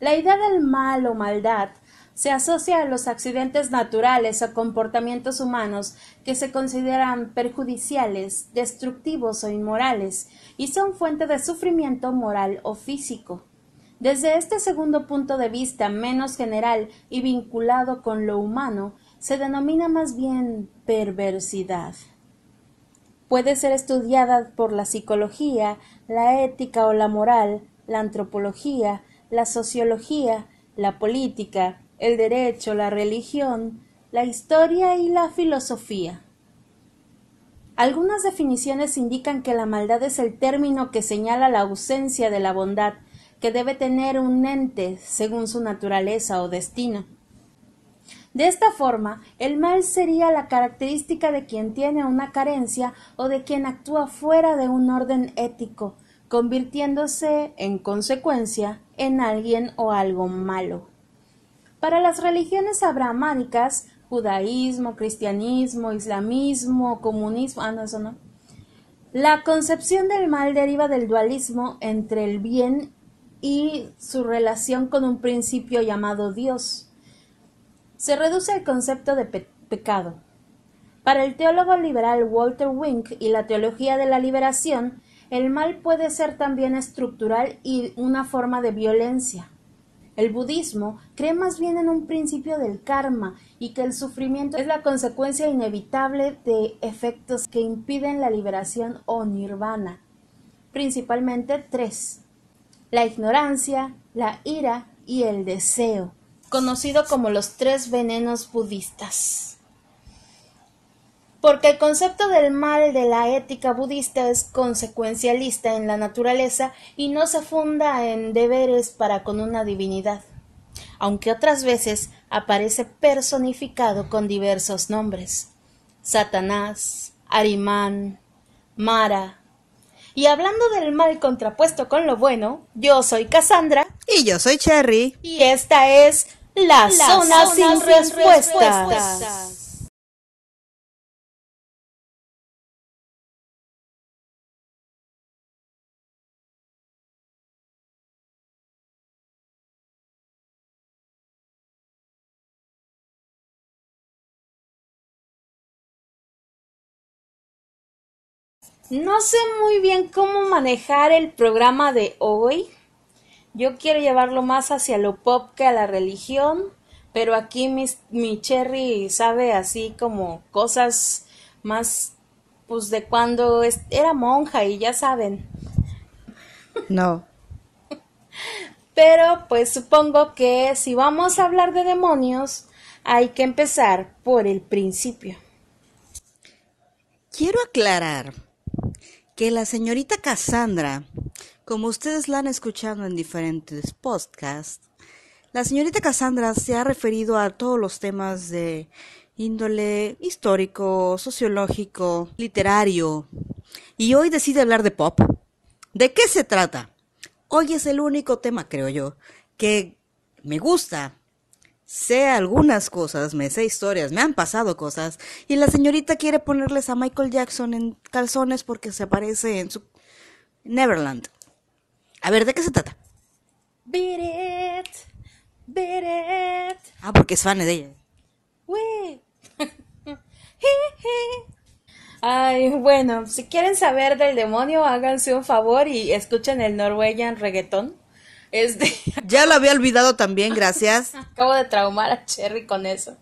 La idea del mal o maldad se asocia a los accidentes naturales o comportamientos humanos que se consideran perjudiciales, destructivos o inmorales y son fuente de sufrimiento moral o físico. Desde este segundo punto de vista menos general y vinculado con lo humano, se denomina más bien perversidad. Puede ser estudiada por la psicología, la ética o la moral, la antropología, la sociología, la política, el derecho, la religión, la historia y la filosofía. Algunas definiciones indican que la maldad es el término que señala la ausencia de la bondad que debe tener un ente según su naturaleza o destino. De esta forma, el mal sería la característica de quien tiene una carencia o de quien actúa fuera de un orden ético, convirtiéndose, en consecuencia, en alguien o algo malo. Para las religiones abrahámicas, judaísmo, cristianismo, islamismo, comunismo, ah, no, eso no. La concepción del mal deriva del dualismo entre el bien y su relación con un principio llamado Dios. Se reduce al concepto de pecado. Para el teólogo liberal Walter Wink y la teología de la liberación, el mal puede ser también estructural y una forma de violencia. El budismo cree más bien en un principio del karma y que el sufrimiento es la consecuencia inevitable de efectos que impiden la liberación o nirvana. Principalmente tres. La ignorancia, la ira y el deseo, conocido como los tres venenos budistas porque el concepto del mal de la ética budista es consecuencialista en la naturaleza y no se funda en deberes para con una divinidad, aunque otras veces aparece personificado con diversos nombres Satanás, Arimán, Mara. Y hablando del mal contrapuesto con lo bueno, yo soy Cassandra. Y yo soy Cherry. Y esta es La, zona, sin, respuestas. No sé muy bien cómo manejar el programa de hoy. Yo quiero llevarlo más hacia lo pop que a la religión, pero aquí mi, Cherry sabe así como cosas más, pues de cuando era monja y ya saben. No. Pero pues supongo que si vamos a hablar de demonios, hay que empezar por el principio. Quiero aclarar que la señorita Cassandra, como ustedes la han escuchado en diferentes podcasts, la señorita Cassandra se ha referido a todos los temas de índole histórico, sociológico, literario, y hoy decide hablar de pop. ¿De qué se trata? Hoy es el único tema, creo yo, que me gusta sé algunas cosas, me sé historias, me han pasado cosas, y la señorita quiere ponerles a Michael Jackson en calzones porque se aparece en su Neverland. A ver, ¿de qué se trata? Beat it, beat it. Ah, porque es fan de ella. Ay, bueno, si quieren saber del demonio, háganse un favor y escuchen el Norwegian Reggaeton. Este... Ya lo había olvidado también, gracias. Acabo de traumar a Cherry con eso.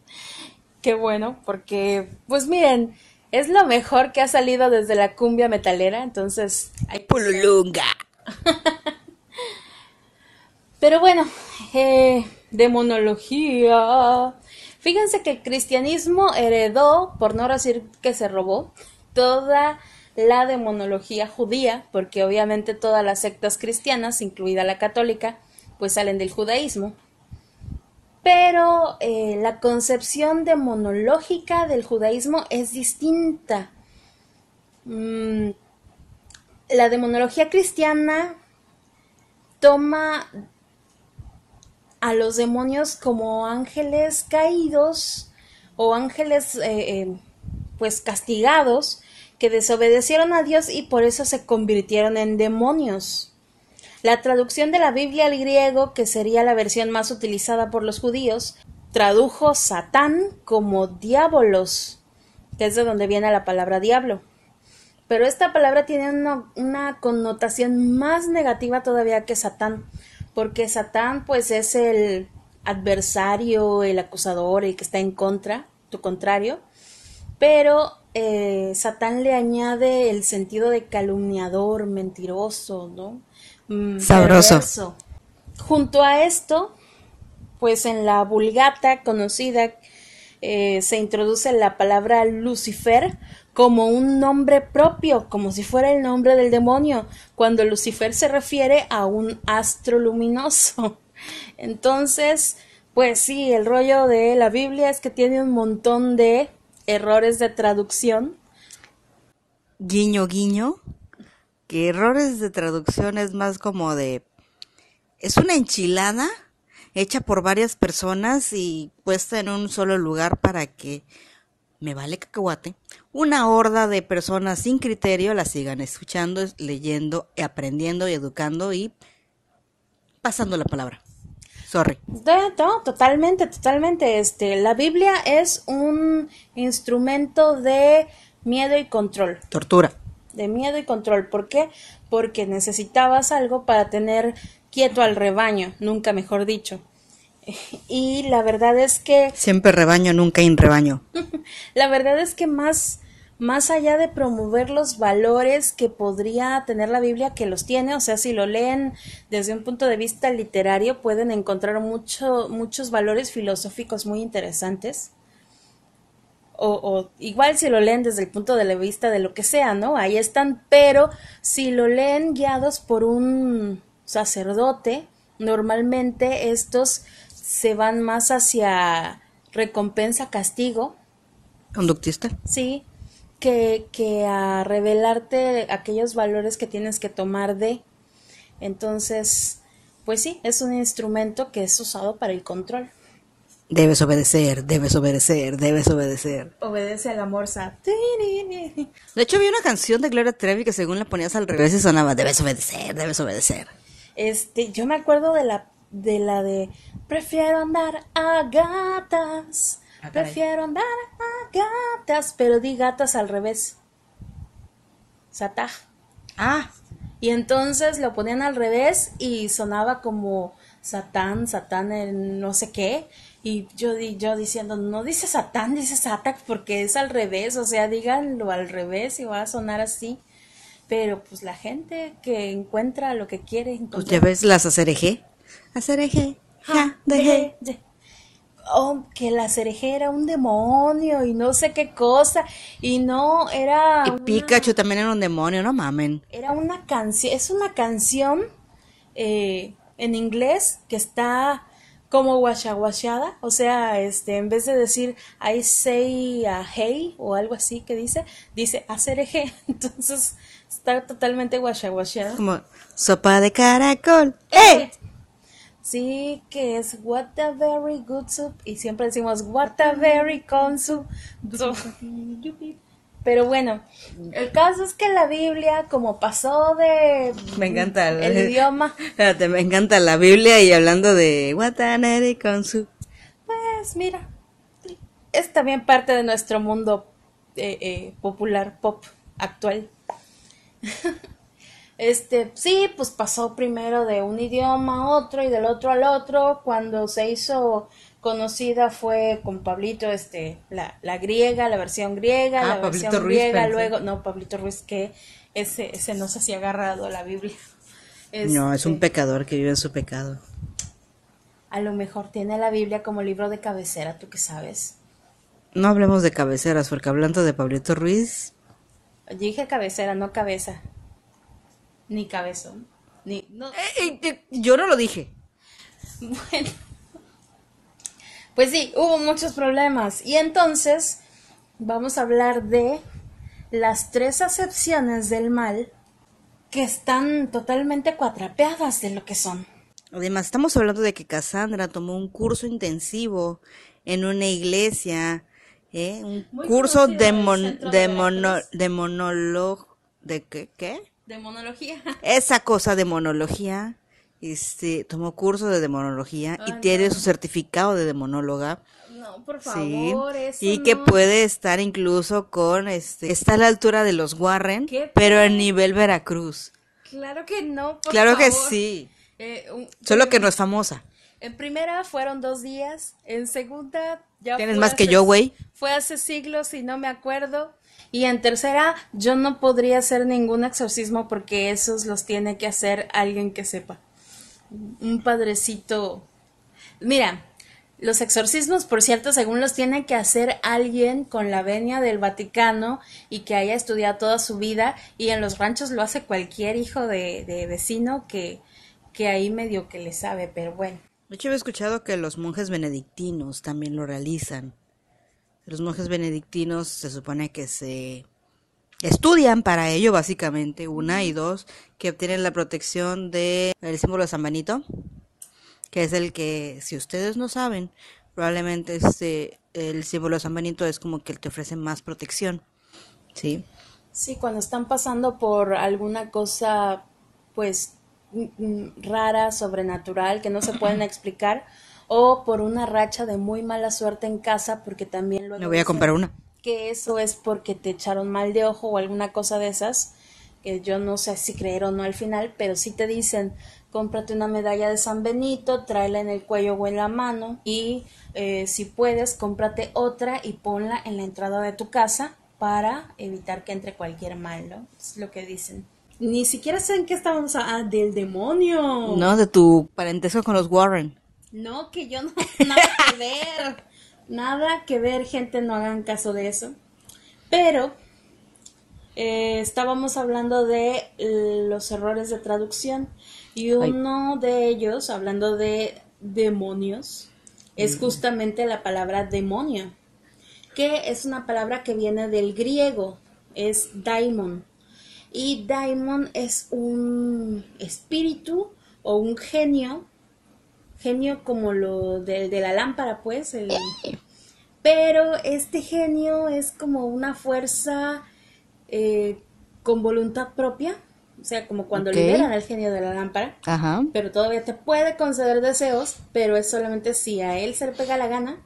Qué bueno, porque, pues miren, es lo mejor que ha salido desde la cumbia metalera, entonces... Hay Pululunga. Pero bueno, eh, demonología. Fíjense que el cristianismo heredó, por no decir que se robó, toda la demonología judía, porque obviamente todas las sectas cristianas, incluida la católica, pues salen del judaísmo. Pero eh, la concepción demonológica del judaísmo es distinta. Mm, la demonología cristiana toma a los demonios como ángeles caídos o ángeles eh, eh, pues castigados que desobedecieron a Dios y por eso se convirtieron en demonios. La traducción de la Biblia al griego, que sería la versión más utilizada por los judíos, tradujo Satán como diabolos, que es de donde viene la palabra diablo. Pero esta palabra tiene una, una connotación más negativa todavía que Satán, porque Satán pues es el adversario, el acusador, el que está en contra, tu contrario, pero eh, Satán le añade el sentido de calumniador, mentiroso, ¿no? Mm, Sabroso. Junto a esto, pues en la vulgata conocida eh, se introduce la palabra Lucifer como un nombre propio, como si fuera el nombre del demonio, cuando Lucifer se refiere a un astro luminoso. Entonces, pues sí, el rollo de la Biblia es que tiene un montón de errores de traducción. Guiño, guiño. Que errores de traducción es más como de... Es una enchilada hecha por varias personas y puesta en un solo lugar para que me vale cacahuate, una horda de personas sin criterio la sigan escuchando, leyendo, aprendiendo y educando y pasando la palabra. Sorry. No, totalmente, totalmente. Este, la Biblia es un instrumento de miedo y control. Tortura. De miedo y control. ¿Por qué? Porque necesitabas algo para tener quieto al rebaño, nunca mejor dicho. Y la verdad es que... Siempre rebaño, nunca en rebaño. la verdad es que más, más allá de promover los valores que podría tener la Biblia, que los tiene, o sea, si lo leen desde un punto de vista literario, pueden encontrar mucho, muchos valores filosóficos muy interesantes. O, o, igual si lo leen desde el punto de vista de lo que sea, ¿no? Ahí están, pero si lo leen guiados por un sacerdote, normalmente estos se van más hacia recompensa, castigo. Conductista. Sí, que, que a revelarte aquellos valores que tienes que tomar de. Entonces, pues sí, es un instrumento que es usado para el control. Debes obedecer, debes obedecer, debes obedecer. Obedece al amor De hecho, vi una canción de Gloria Trevi que según la ponías al revés y sonaba, debes obedecer, debes obedecer. Este, yo me acuerdo de la de la de prefiero andar a gatas, ah, prefiero andar a gatas, pero di gatas al revés. Satá. Ah. Y entonces lo ponían al revés y sonaba como Satán, Satán en no sé qué. Y yo, yo diciendo, no dice Satán, dice Satak porque es al revés, o sea, díganlo al revés y va a sonar así. Pero pues la gente que encuentra lo que quiere encontrar. Pues ya ves las acereje eje, ja, deje. Oh, que la cereje era un demonio y no sé qué cosa. Y no, era. Y Pikachu también era un demonio, no mamen. Era una canción, es una canción eh, en inglés que está como guachada, o sea, este, en vez de decir I say a hey o algo así que dice, dice hacer eje, entonces está totalmente guachada. Como sopa de caracol, ¡eh! Sí, que es What a very good soup. Y siempre decimos What a very con soup. Pero bueno, el caso es que la Biblia, como pasó de. Me encanta el, idioma. Espérate, me encanta la Biblia y hablando de What a very con soup. Pues mira, es también parte de nuestro mundo eh, eh, popular, pop actual. Este, sí, pues pasó primero de un idioma a otro y del otro al otro. Cuando se hizo conocida fue con Pablito, este, la, la griega, la versión griega, ah, la versión griega, luego, no, Pablito Ruiz, que ese, ese no sé si ha agarrado la Biblia. no, es un este, pecador que vive en su pecado. A lo mejor tiene la Biblia como libro de cabecera, ¿tú qué sabes? No hablemos de cabeceras, porque hablando de Pablito Ruiz... dije cabecera, no cabeza ni cabezón. Ni, no. Eh, eh, yo no lo dije. Bueno. Pues sí, hubo muchos problemas. Y entonces vamos a hablar de las tres acepciones del mal que están totalmente cuatrapeadas de lo que son. Además, estamos hablando de que Cassandra tomó un curso intensivo en una iglesia, ¿eh? un curso de, de, mono, de ¿De qué? De monología. Esa cosa de monología. este, tomó curso de demonología y tiene no. su certificado de demonóloga. No, por Sí, favor, eso y que puede estar incluso con, este, está a la altura de los Warren, ¿Qué pero a nivel Veracruz. Claro que no, por claro que sí, Eh, un- solo que no es famosa. En primera fueron dos días, en segunda ya Tienes más que yo, güey. Fue hace siglos y no me acuerdo. Y en tercera, yo no podría hacer ningún exorcismo porque esos los tiene que hacer alguien que sepa. Un padrecito. Mira, los exorcismos, por cierto, según los tiene que hacer alguien con la venia del Vaticano y que haya estudiado toda su vida. Y en los ranchos lo hace cualquier hijo de, de vecino que, que ahí medio que le sabe, pero bueno. De hecho, he escuchado que los monjes benedictinos también lo realizan. Los monjes benedictinos se supone que se estudian para ello, básicamente, una y dos, que obtienen la protección del símbolo de San Benito, que es el que, si ustedes no saben, probablemente este, el símbolo de San Benito es como que el que ofrece más protección. ¿Sí? Sí, cuando están pasando por alguna cosa, pues, rara, sobrenatural, que no se pueden explicar, o por una racha de muy mala suerte en casa, porque también luego Me voy a comprar una. que eso es porque te echaron mal de ojo o alguna cosa de esas, que yo no sé si creer o no al final, pero sí te dicen, cómprate una medalla de San Benito, tráela en el cuello o en la mano y eh, si puedes, cómprate otra y ponla en la entrada de tu casa para evitar que entre cualquier mal, ¿no? Es lo que dicen. Ni siquiera sé en qué estábamos ah, del demonio. No, de tu parentesco con los Warren. No, que yo no, nada que ver, nada que ver, gente, no hagan caso de eso. Pero eh, estábamos hablando de los errores de traducción y uno de ellos, hablando de demonios, es justamente la palabra demonio, que es una palabra que viene del griego, es daimon. Y daimon es un espíritu o un genio genio como lo del de la lámpara, pues. el- Pero este genio es como una fuerza eh, con voluntad propia, o sea, como cuando liberan al genio de la lámpara. Ajá. Pero todavía te puede conceder deseos, pero es solamente si a él se le pega la gana.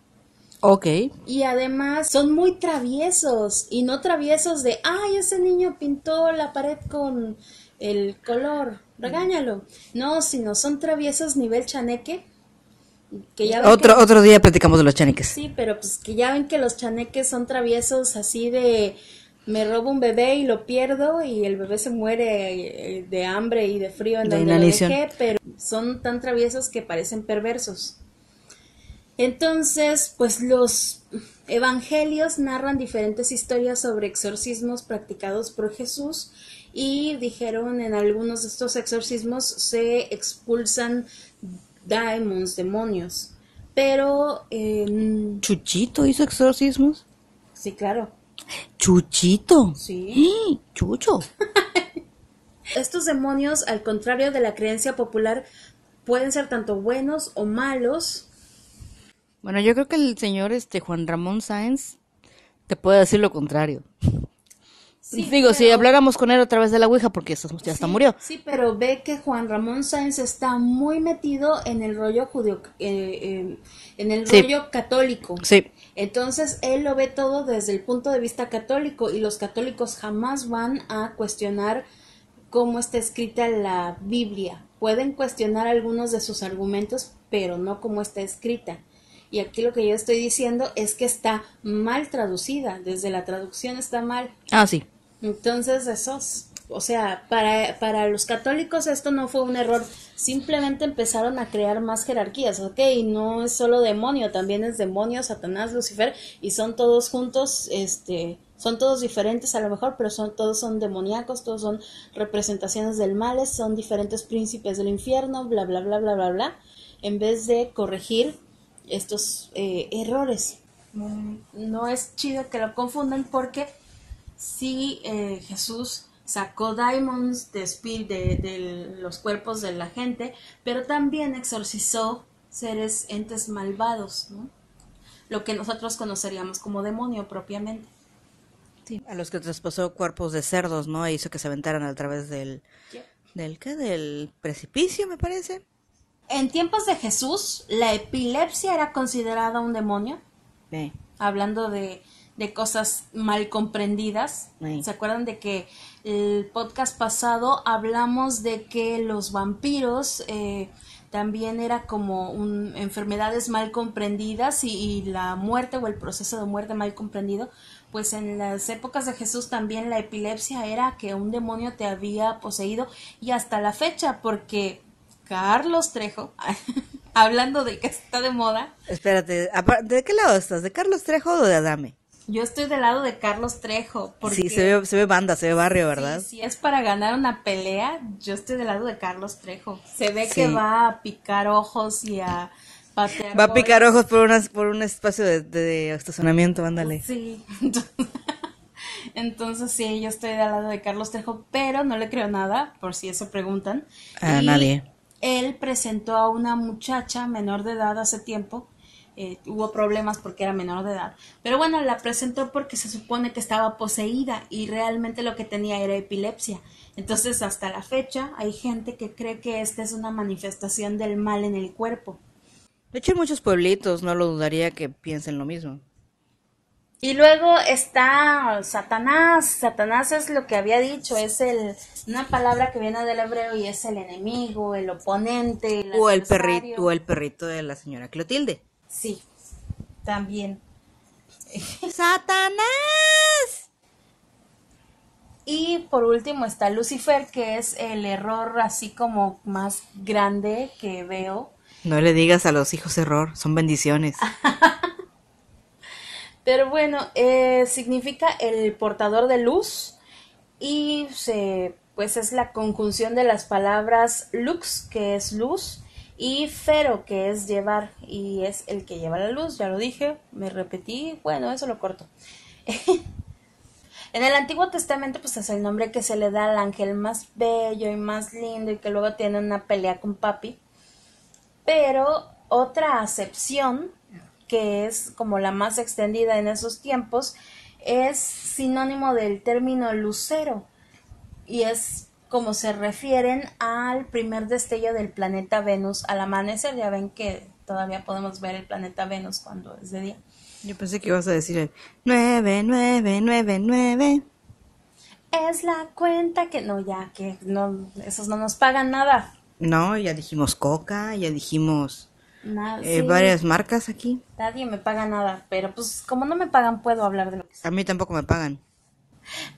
Ok. Y además son muy traviesos y no traviesos de, ay, ese niño pintó la pared con el color, regáñalo. No, sino son traviesos nivel chaneque. Que ya ven Otro, que- otro día platicamos de los chaniques. sí, pero pues que ya ven que los chaneques son traviesos así de me robo un bebé y lo pierdo y el bebé se muere eh, de hambre y de frío en De donde lo dejé, pero son tan traviesos que parecen perversos. Entonces, pues los evangelios narran diferentes historias sobre exorcismos practicados por Jesús y dijeron en algunos de estos exorcismos se expulsan daemons, demonios. Pero, eh, ¿Chuchito hizo exorcismos? sí, claro, ¿Chuchito? sí. ¡Chucho! Estos demonios, al contrario de la creencia popular, pueden ser tanto buenos o malos. Bueno, yo creo que el señor este Juan Ramón Sáenz te puede decir lo contrario. Sí, Digo, si pero- habláramos con él a través de la Ouija, porque ya hasta Sí, murió. Sí, pero ve que Juan Ramón Sáenz está muy metido en el rollo judío, eh, eh, en el Sí. rollo católico. Sí. Entonces él lo ve todo desde el punto de vista católico y los católicos jamás van a cuestionar cómo está escrita la Biblia. Pueden cuestionar algunos de sus argumentos, pero no cómo está escrita. Y aquí lo que yo estoy diciendo es que está mal traducida, desde la traducción está mal. Ah, sí. Entonces, esos, o sea, para, para los católicos esto no fue un error, simplemente empezaron a crear más jerarquías, ok, y no es solo demonio, también es demonio, Satanás, Lucifer, y son todos juntos, este, son todos diferentes a lo mejor, pero son, todos son demoníacos, todos son representaciones del mal, son diferentes príncipes del infierno, bla, bla, bla, bla, bla, bla, en vez de corregir estos eh, errores. Mm, No es chido que lo confundan porque sí eh, Jesús sacó diamonds de, de, de los cuerpos de la gente, pero también exorcizó seres, entes malvados, ¿no? Lo que nosotros conoceríamos como demonio propiamente. Sí. A los que traspasó cuerpos de cerdos, ¿no? E hizo que se aventaran a través del, ¿Del qué? Del precipicio, me parece. En tiempos de Jesús, la epilepsia era considerada un demonio. Sí. Hablando de, de cosas mal comprendidas. Sí. ¿Se acuerdan de que el podcast pasado hablamos de que los vampiros eh, también era como un, enfermedades mal comprendidas y, y la muerte o el proceso de muerte mal comprendido? Pues en las épocas de Jesús también la epilepsia era que un demonio te había poseído y hasta la fecha porque Carlos Trejo, hablando de que está de moda, Espérate, ¿de qué lado estás? ¿De Carlos Trejo o de Adame? Yo estoy del lado de Carlos Trejo. Porque Sí, se ve, se ve banda, se ve barrio, ¿verdad? Sí, si es para ganar una pelea, yo estoy del lado de Carlos Trejo. Se ve Sí. que va a picar ojos y a patear. Va a picar ojos por, unas, por un espacio de, de estacionamiento, ándale. Sí. Entonces sí, yo estoy del lado de Carlos Trejo, pero no le creo nada, por si eso preguntan. A Y nadie. Él presentó a una muchacha menor de edad hace tiempo. Eh, hubo problemas porque era menor de edad. Pero bueno, la presentó porque se supone que estaba poseída y realmente lo que tenía era epilepsia. Entonces, hasta la fecha, hay gente que cree que esta es una manifestación del mal en el cuerpo. De hecho, en muchos pueblitos no lo dudaría que piensen lo mismo. Y luego está Satanás. Satanás es lo que había dicho, es el una palabra que viene del hebreo y es el enemigo, el oponente, el O el perrito, o el perrito de la señora Clotilde. Sí, también. ¡Satanás! Y por último está Lucifer, que es el error así como más grande que veo. No le digas a los hijos error, son bendiciones. Pero bueno, eh, significa el portador de luz y se, pues es la conjunción de las palabras lux, que es luz, y fero, que es llevar, y es el que lleva la luz, ya lo dije, me repetí, bueno, eso lo corto. En el Antiguo Testamento, pues es el nombre que se le da al ángel más bello y más lindo y que luego tiene una pelea con papi. Pero otra acepción, que es como la más extendida en esos tiempos, es sinónimo del término lucero y es como se refieren al primer destello del planeta Venus al amanecer. Ya ven que todavía podemos ver el planeta Venus cuando es de día. Yo pensé que ibas a decir el 9, 9, 9, 9. Es la cuenta que no, ya que no, esos no nos pagan nada. No, ya dijimos Coca, ya dijimos Nada, eh, sí, varias marcas aquí. Nadie me paga nada, pero pues como no me pagan puedo hablar de lo que sea. A mí tampoco me pagan.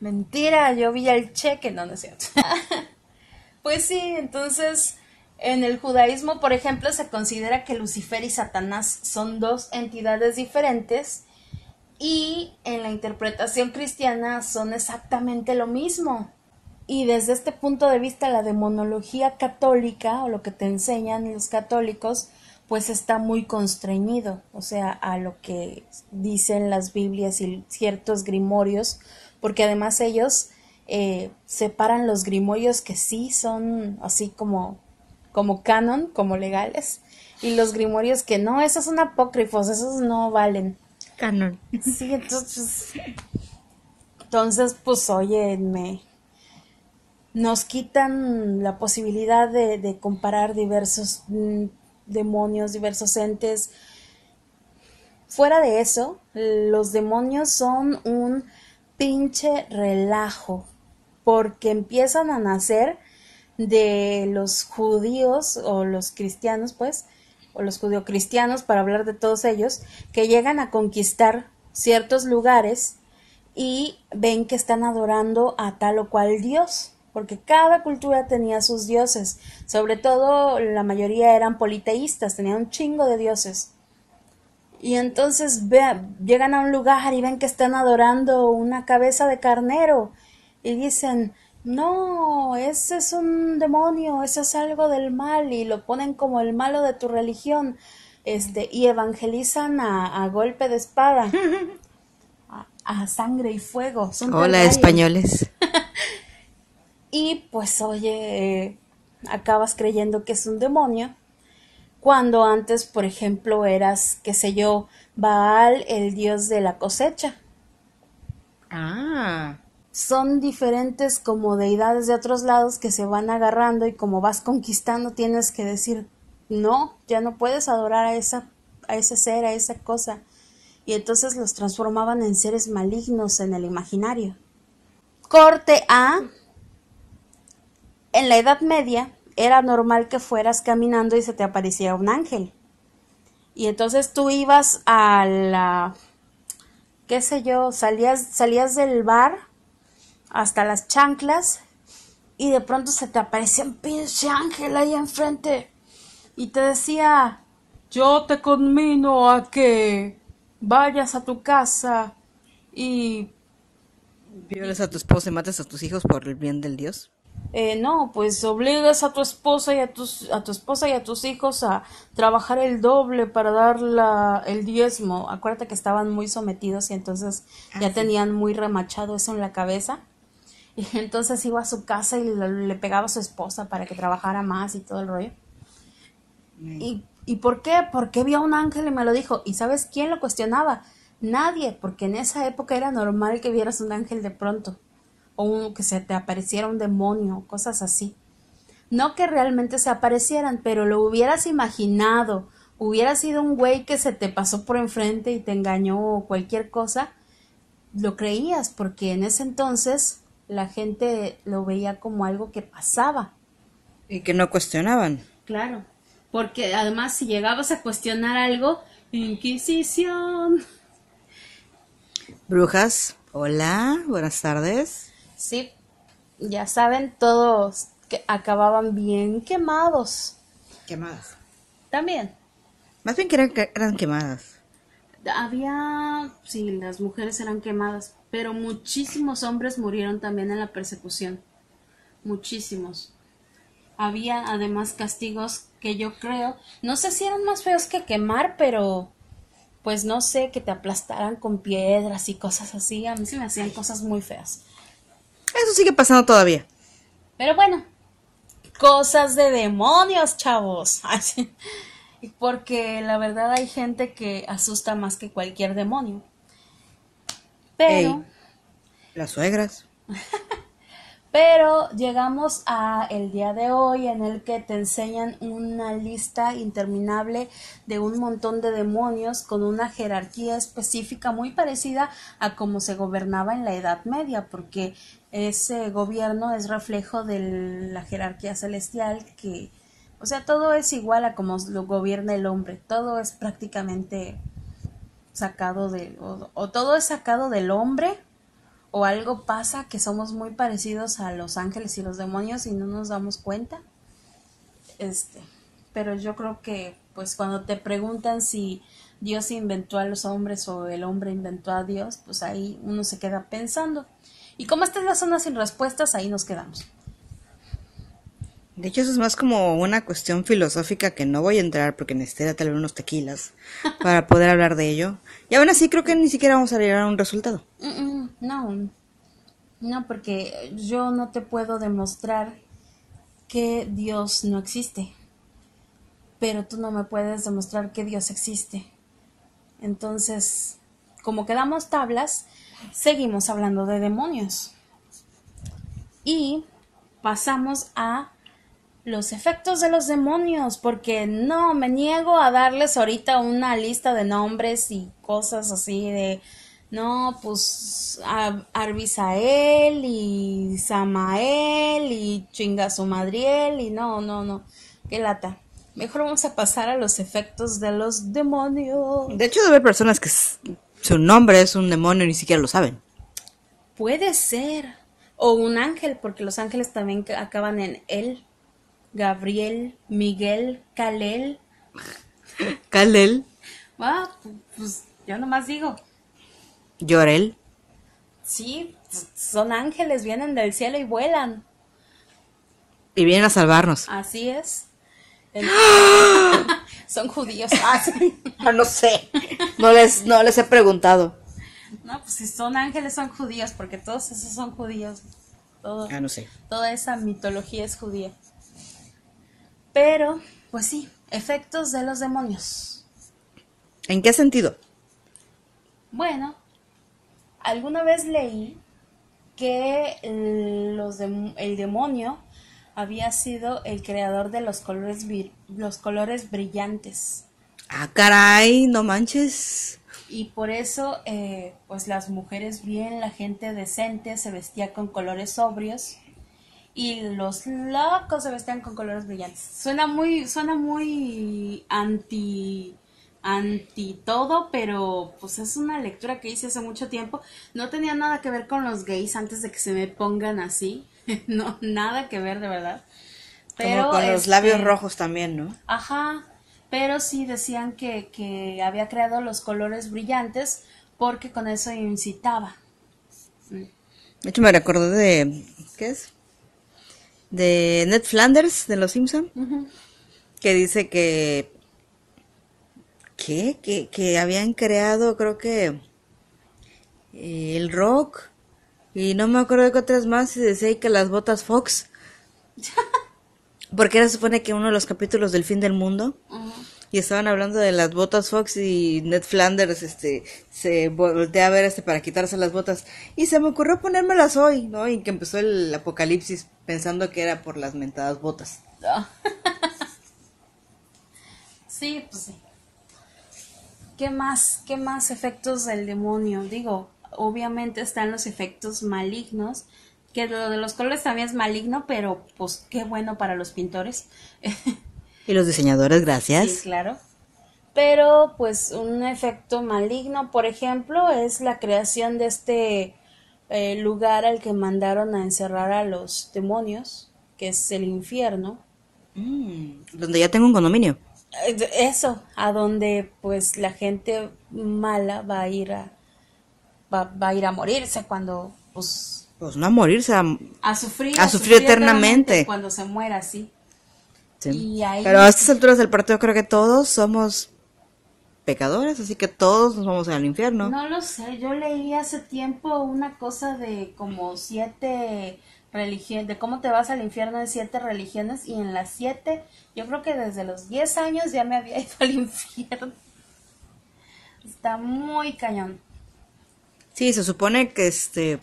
Mentira, yo vi el cheque, no, no es cierto. pues sí, entonces en el judaísmo, por ejemplo, se considera que Lucifer y Satanás son dos entidades diferentes y en la interpretación cristiana son exactamente lo mismo. Y desde este punto de vista, la demonología católica, o lo que te enseñan los católicos, pues está muy constreñido, o sea, a lo que dicen las Biblias y ciertos grimorios, porque además ellos eh, separan los grimorios que sí son así como, como canon, como legales, y los grimorios que no, esos son apócrifos, esos no valen. Canon. Sí, entonces, entonces pues oye, me, nos quitan la posibilidad de, de comparar diversos mm, demonios, diversos entes. Fuera de eso, los demonios son un pinche relajo, porque empiezan a nacer de los judíos o los cristianos, pues, o los judio-cristianos, para hablar de todos ellos, que llegan a conquistar ciertos lugares y ven que están adorando a tal o cual dios, porque cada cultura tenía sus dioses, sobre todo la mayoría eran politeístas, tenían un chingo de dioses. Y entonces ve- llegan a un lugar y ven que están adorando una cabeza de carnero y dicen, no, ese es un demonio, ese es algo del mal y lo ponen como el malo de tu religión, este, y evangelizan a, a golpe de espada, a, a sangre y fuego. Son Hola, españoles. Y pues oye, acabas creyendo que es un demonio, cuando antes, por ejemplo, eras, qué sé yo, Baal, el dios de la cosecha. Ah. son diferentes como deidades de otros lados que se van agarrando y como vas conquistando tienes que decir no, ya no puedes adorar a esa a ese ser, a esa cosa. Y entonces los transformaban en seres malignos en el imaginario. Corte A. En la Edad Media era normal que fueras caminando y se te apareciera un ángel. Y entonces tú ibas a la qué sé yo, salías salías del bar hasta las chanclas y de pronto se te aparecía un pinche ángel ahí enfrente y te decía, yo te conmino a que vayas a tu casa y... ¿Violes a tu esposa y mates a tus hijos por el bien del Dios? Eh, no, pues obligas a tu esposa y a tus, a tu esposa y a tus hijos a trabajar el doble para dar la, el diezmo. Acuérdate que estaban muy sometidos y entonces Ah, ya sí. tenían muy remachado eso en la cabeza. Y entonces iba a su casa y le, pegaba a su esposa para que trabajara más y todo el rollo. ¿Y, ¿Y por qué? Porque vio un ángel y me lo dijo. ¿Y sabes quién lo cuestionaba? Nadie, porque en esa época era normal que vieras un ángel de pronto. O un, que se te apareciera un demonio, cosas así. No que realmente se aparecieran, pero lo hubieras imaginado. Hubiera sido un güey que se te pasó por enfrente y te engañó o cualquier cosa. Lo creías, porque en ese entonces la gente lo veía como algo que pasaba. Y que no cuestionaban. Claro, porque además si llegabas a cuestionar algo, Inquisición. Brujas, hola, buenas tardes. Sí, ya saben, todos que acababan bien quemados. Quemadas. También. Más bien que eran, que eran quemadas. Había, sí, las mujeres eran quemadas, pero muchísimos hombres murieron también en la persecución. Muchísimos. Había además castigos que yo creo, no sé si eran más feos que quemar, pero pues no sé, que te aplastaran con piedras y cosas así. A mí se me hacían cosas muy feas. Eso sigue pasando todavía. Pero bueno, cosas de demonios, chavos. Porque la verdad hay gente que asusta más que cualquier demonio. Pero, Ey. Las suegras. pero llegamos a el día de hoy en el que te enseñan una lista interminable de un montón de demonios con una jerarquía específica muy parecida a cómo se gobernaba en la Edad Media, porque ese gobierno es reflejo de la jerarquía celestial que, o sea, todo es igual a como lo gobierna el hombre, todo es prácticamente sacado de, o, o todo es sacado del hombre, o algo pasa que somos muy parecidos a los ángeles y los demonios y no nos damos cuenta. Este, pero yo creo que pues cuando te preguntan si Dios inventó a los hombres o el hombre inventó a Dios, pues ahí uno se queda pensando. Y como esta es la zona sin respuestas, ahí nos quedamos. De hecho, eso es más como una cuestión filosófica que no voy a entrar porque necesitaría tal vez unos tequilas para poder hablar de ello. Y aún así creo que ni siquiera vamos a llegar a un resultado. No, no, porque yo no te puedo demostrar que Dios no existe, pero tú no me puedes demostrar que Dios existe. Entonces, como quedamos tablas, seguimos hablando de demonios. Y pasamos a los efectos de los demonios, porque no, me niego a darles ahorita una lista de nombres y cosas así de, no, pues Ar- Arbisael y Samael y Chingazo Madriel y no, no, no, qué lata. Mejor vamos a pasar a los efectos de los demonios. De hecho, debe haber personas que su nombre es un demonio y ni siquiera lo saben. Puede ser. O un ángel, porque los ángeles también ca- acaban en él. Gabriel, Miguel, Kalel. Kalel, Ah, pu- pues yo nomás digo. Llorel. Sí, son ángeles, vienen del cielo y vuelan. Y vienen a salvarnos. Así es. El- son judíos. Ah, sí. Ah, no sé. No les, no les he preguntado. No, pues si son ángeles son judíos, porque todos esos son judíos. Todo, Ah, no sé. toda esa mitología es judía. Pero, pues sí, efectos de los demonios. ¿En qué sentido? Bueno, alguna vez leí que los el demonio había sido el creador de los colores, los colores brillantes. Ah, caray, no manches. Y por eso, eh, pues las mujeres bien, la gente decente se vestía con colores sobrios y los locos se vestían con colores brillantes. Suena muy, suena muy anti anti todo, pero pues es una lectura que hice hace mucho tiempo. No tenía nada que ver con los gays antes de que se me pongan así. no, nada que ver de verdad. Pero, con los labios este, rojos también, ¿no? Ajá, pero sí decían que, que había creado los colores brillantes porque con eso incitaba. De hecho, me recordé de. ¿Qué es? De Ned Flanders, de Los Simpson, que dice que. ¿Qué? Que, que habían creado, creo que. el rock. Y no me acuerdo de qué otras más. Y decía que las botas Fox. Porque era supone que uno de los capítulos del fin del mundo. Y estaban hablando de las botas Fox y Ned Flanders este se voltea a ver este para quitarse las botas y se me ocurrió ponérmelas hoy, ¿no? Y que empezó el apocalipsis pensando que era por las mentadas botas. sí, pues sí. ¿Qué más? ¿Qué más efectos del demonio? Digo, obviamente están los efectos malignos que lo de los colores también es maligno, pero pues qué bueno para los pintores. y los diseñadores, gracias. Sí, claro. Pero pues un efecto maligno, por ejemplo, es la creación de este eh, lugar al que mandaron a encerrar a los demonios, que es el infierno. Mm, donde ya tengo un condominio. Eh, eso, a donde pues la gente mala va a ir a va, va a ir a morirse cuando pues pues no a morirse, a, sufrir, a, sufrir, eternamente. Cuando se muera, sí. Pero a estas alturas del partido creo que todos somos pecadores, así que todos nos vamos al infierno. No lo sé, yo leí hace tiempo una cosa de como siete religiones, de cómo te vas al infierno de siete religiones y en las siete, yo creo que desde los diez años ya me había ido al infierno. Está muy cañón. Sí, se supone que este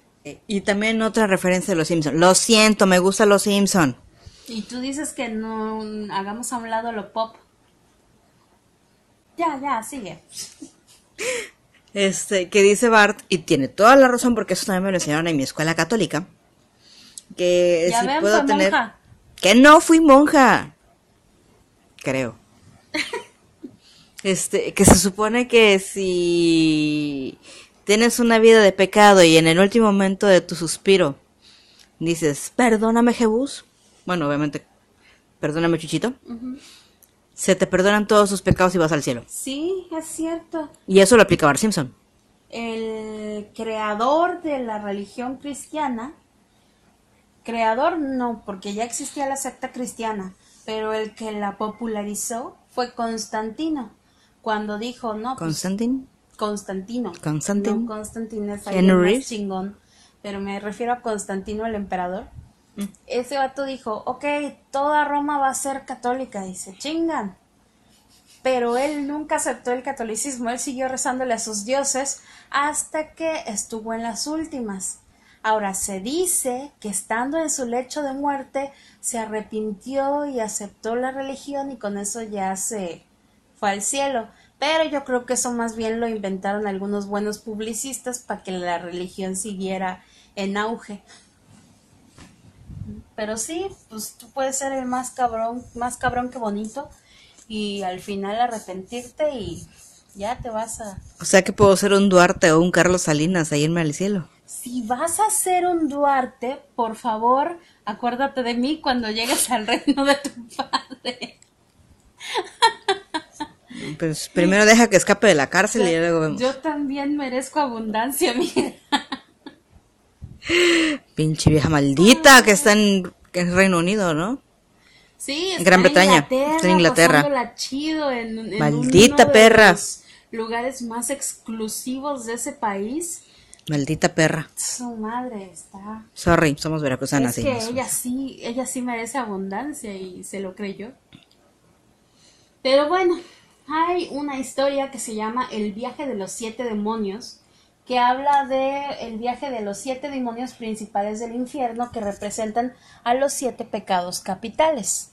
y también otra referencia de los Simpson. Lo siento, me gusta los Simpson. Y tú dices que no hagamos a un lado lo pop. Ya, ya, sigue. Este, que dice Bart, y tiene toda la razón porque eso también me lo enseñaron en mi escuela católica, que si puedo tener... Que no fui monja. Creo. este, que se supone que si tienes una vida de pecado y en el último momento de tu suspiro dices, perdóname Jebús, bueno, obviamente, perdóname Chuchito, se te perdonan todos tus pecados y vas al cielo. Sí, es cierto. Y eso lo aplica Bart Simpson. El creador de la religión cristiana, creador no, porque ya existía la secta cristiana, pero el que la popularizó fue Constantino, cuando dijo, no. Pues, ¿Constantino? Constantino. Constantino. No, Constantino es más chingón. Pero me refiero a Constantino el emperador. Ese vato dijo, ok, toda Roma va a ser católica. Dice, chingan. Pero él nunca aceptó el catolicismo. Él siguió rezándole a sus dioses hasta que estuvo en las últimas. Ahora se dice que estando en su lecho de muerte se arrepintió y aceptó la religión y con eso ya se fue al cielo. Pero yo creo que eso más bien lo inventaron algunos buenos publicistas para que la religión siguiera en auge. Pero sí, pues tú puedes ser el más cabrón, más cabrón que bonito y al final arrepentirte y ya te vas a... O sea que puedo ser un Duarte o un Carlos Salinas a irme al cielo. Si vas a ser un Duarte, por favor, acuérdate de mí cuando llegues al reino de tu padre. Pues primero deja que escape de la cárcel y luego vemos. Yo también merezco abundancia, mira. Pinche vieja maldita que está en, Reino Unido, ¿no? Sí, en Gran Bretaña, en Inglaterra. Maldita perra. lugares más exclusivos de ese país. Maldita perra. Su madre está. Sorry, somos veracruzanas. Es que ella sí, ella sí merece abundancia y se lo creyó. Pero bueno, hay una historia que se llama El viaje de los siete demonios, que habla de el viaje de los siete demonios principales del infierno que representan a los siete pecados capitales.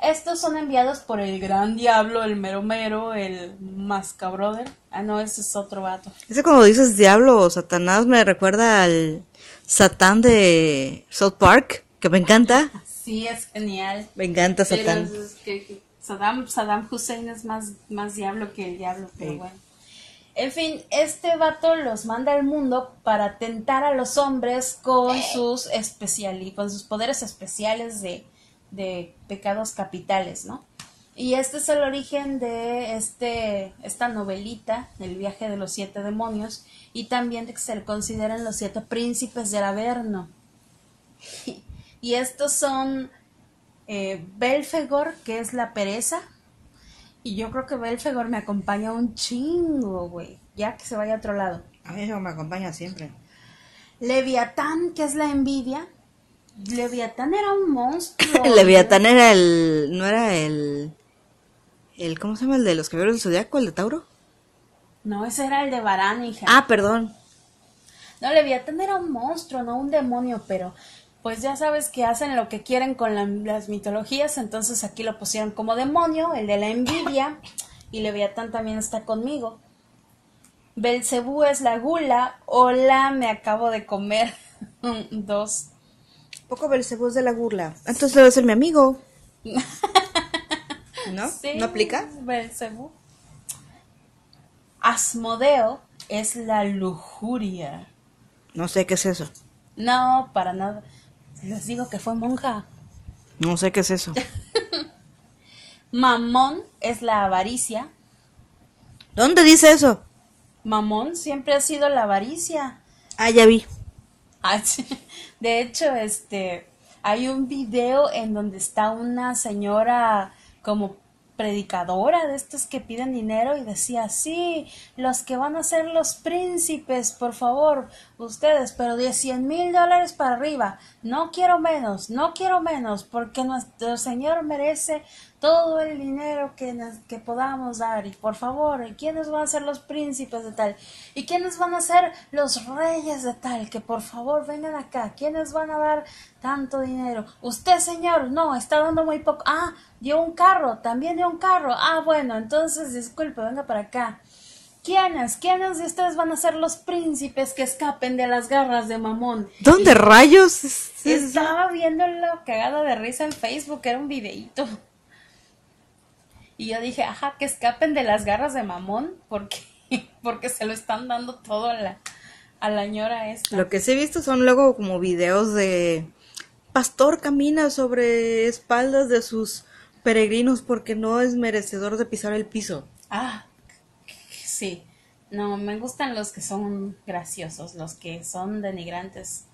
Estos son enviados por el gran diablo, el mero mero, el mascabrother. Ah, no, ese es otro vato. Ese cuando dices diablo o Satanás me recuerda al Satán de South Park, que me encanta. Sí, es genial. Me encanta Pero Satán. es que- que Saddam, Saddam Hussein es más, más diablo que el diablo, pero Sí. bueno. En fin, este vato los manda al mundo para tentar a los hombres con sus con sus poderes especiales de, de pecados capitales, ¿no? Y este es el origen de este, esta novelita, El viaje de los siete demonios, y también de que se le consideran los siete príncipes del Averno. Y, y estos son eh, Belfegor, que es la pereza, y yo creo que Belfegor me acompaña un chingo, güey, ya que se vaya a otro lado. A mí eso me acompaña siempre. Leviatán, que es la envidia. Leviatán era un monstruo. Leviatán era el. No era el. el ¿Cómo se llama el de los caballeros del zodiaco? ¿El de Tauro? No, ese era el de Varán, hija. Ah, perdón. No, Leviatán era un monstruo, no un demonio, pero pues ya sabes que hacen lo que quieren con la- las mitologías, entonces aquí lo pusieron como demonio, el de la envidia, y Leviatán también está conmigo. Belcebú es la gula, hola, me acabo de comer dos. Poco Belcebú es de la burla. Entonces debe ser mi amigo. ¿No? Sí, ¿No aplica? Belcebú. Asmodeo es la lujuria. No sé qué es eso. No, para nada. Les digo que fue monja. No sé qué es eso. Mamón es la avaricia. ¿Dónde dice eso? Mamón siempre ha sido la avaricia. Ah, ya vi. Ah, sí. De hecho, este, hay un video en donde está una señora como predicadora de estos que piden dinero y decía, sí, los que van a ser los príncipes, por favor, ustedes, pero de 100 mil dólares para arriba, no quiero menos, no quiero menos, porque nuestro Señor merece todo el dinero que, nos- que podamos dar y por favor, ¿y quiénes van a ser los príncipes de tal? ¿Y quiénes van a ser los reyes de tal? Que por favor vengan acá, ¿quiénes van a dar tanto dinero? Usted, señor, no, está dando muy poco. Ah, dio un carro, también dio un carro. Ah, bueno, entonces disculpe, venga para acá. ¿Quiénes? ¿Quiénes de ustedes van a ser los príncipes que escapen de las garras de Mamón? ¿Dónde rayos? es- Y es- estaba viéndolo cagada de risa en Facebook, era un videíto. Y yo dije, ajá, que escapen de las garras de mamón, porque, porque se lo están dando todo a la, a la ñora esta. Lo que sí he visto son luego como videos de pastor camina sobre espaldas de sus peregrinos porque no es merecedor de pisar el piso. Ah, sí. No, me gustan los que son graciosos, los que son denigrantes.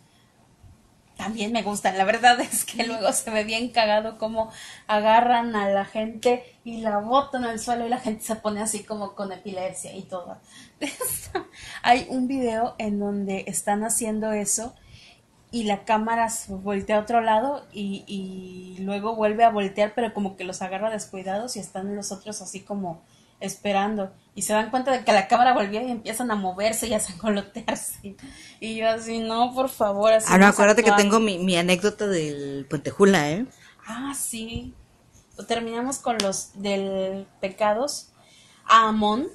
También me gustan. La verdad es que luego se ve bien cagado como agarran a la gente y la botan al suelo y la gente se pone así como con epilepsia y todo. Hay un video en donde están haciendo eso y la cámara se voltea a otro lado y, y luego vuelve a voltear, pero como que los agarra descuidados y están los otros así como esperando y se dan cuenta de que la cámara volvió y empiezan a moverse y a sangolotearse y yo así no por favor así Ah, no, acuérdate que actúan". tengo mi, mi anécdota del Puente Jula, ¿eh? ah sí terminamos con los del pecados Amón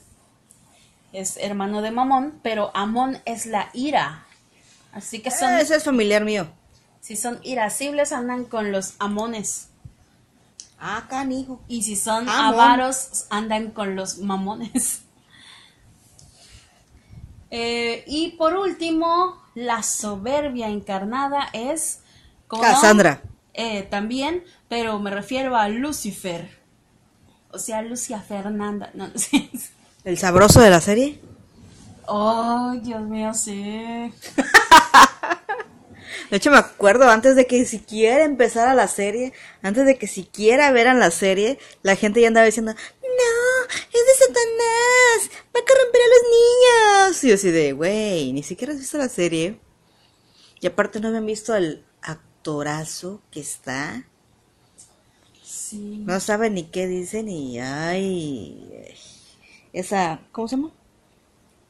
es hermano de Mamón pero Amón es la ira así que son Ah, ese es familiar mío. si son irascibles andan con los amones Ah, canijo. Y si son Amón. avaros, andan con los mamones. Eh, y por último, la soberbia encarnada es... ¿cómo no? Cassandra. Eh, también, pero me refiero a Lucifer. O sea, Lucia Fernanda. No, sí. ¿El sabroso de la serie? Oh, Dios mío, sí. De hecho, me acuerdo antes de que siquiera empezara la serie, antes de que siquiera vieran la serie, la gente ya andaba diciendo, no, es de Satanás, va a corromper a los niños. Y yo así de, güey, ni siquiera has visto la serie. Y aparte no habían visto al actorazo que está. Sí. No saben ni qué dicen y, ay, esa, ¿cómo se llama?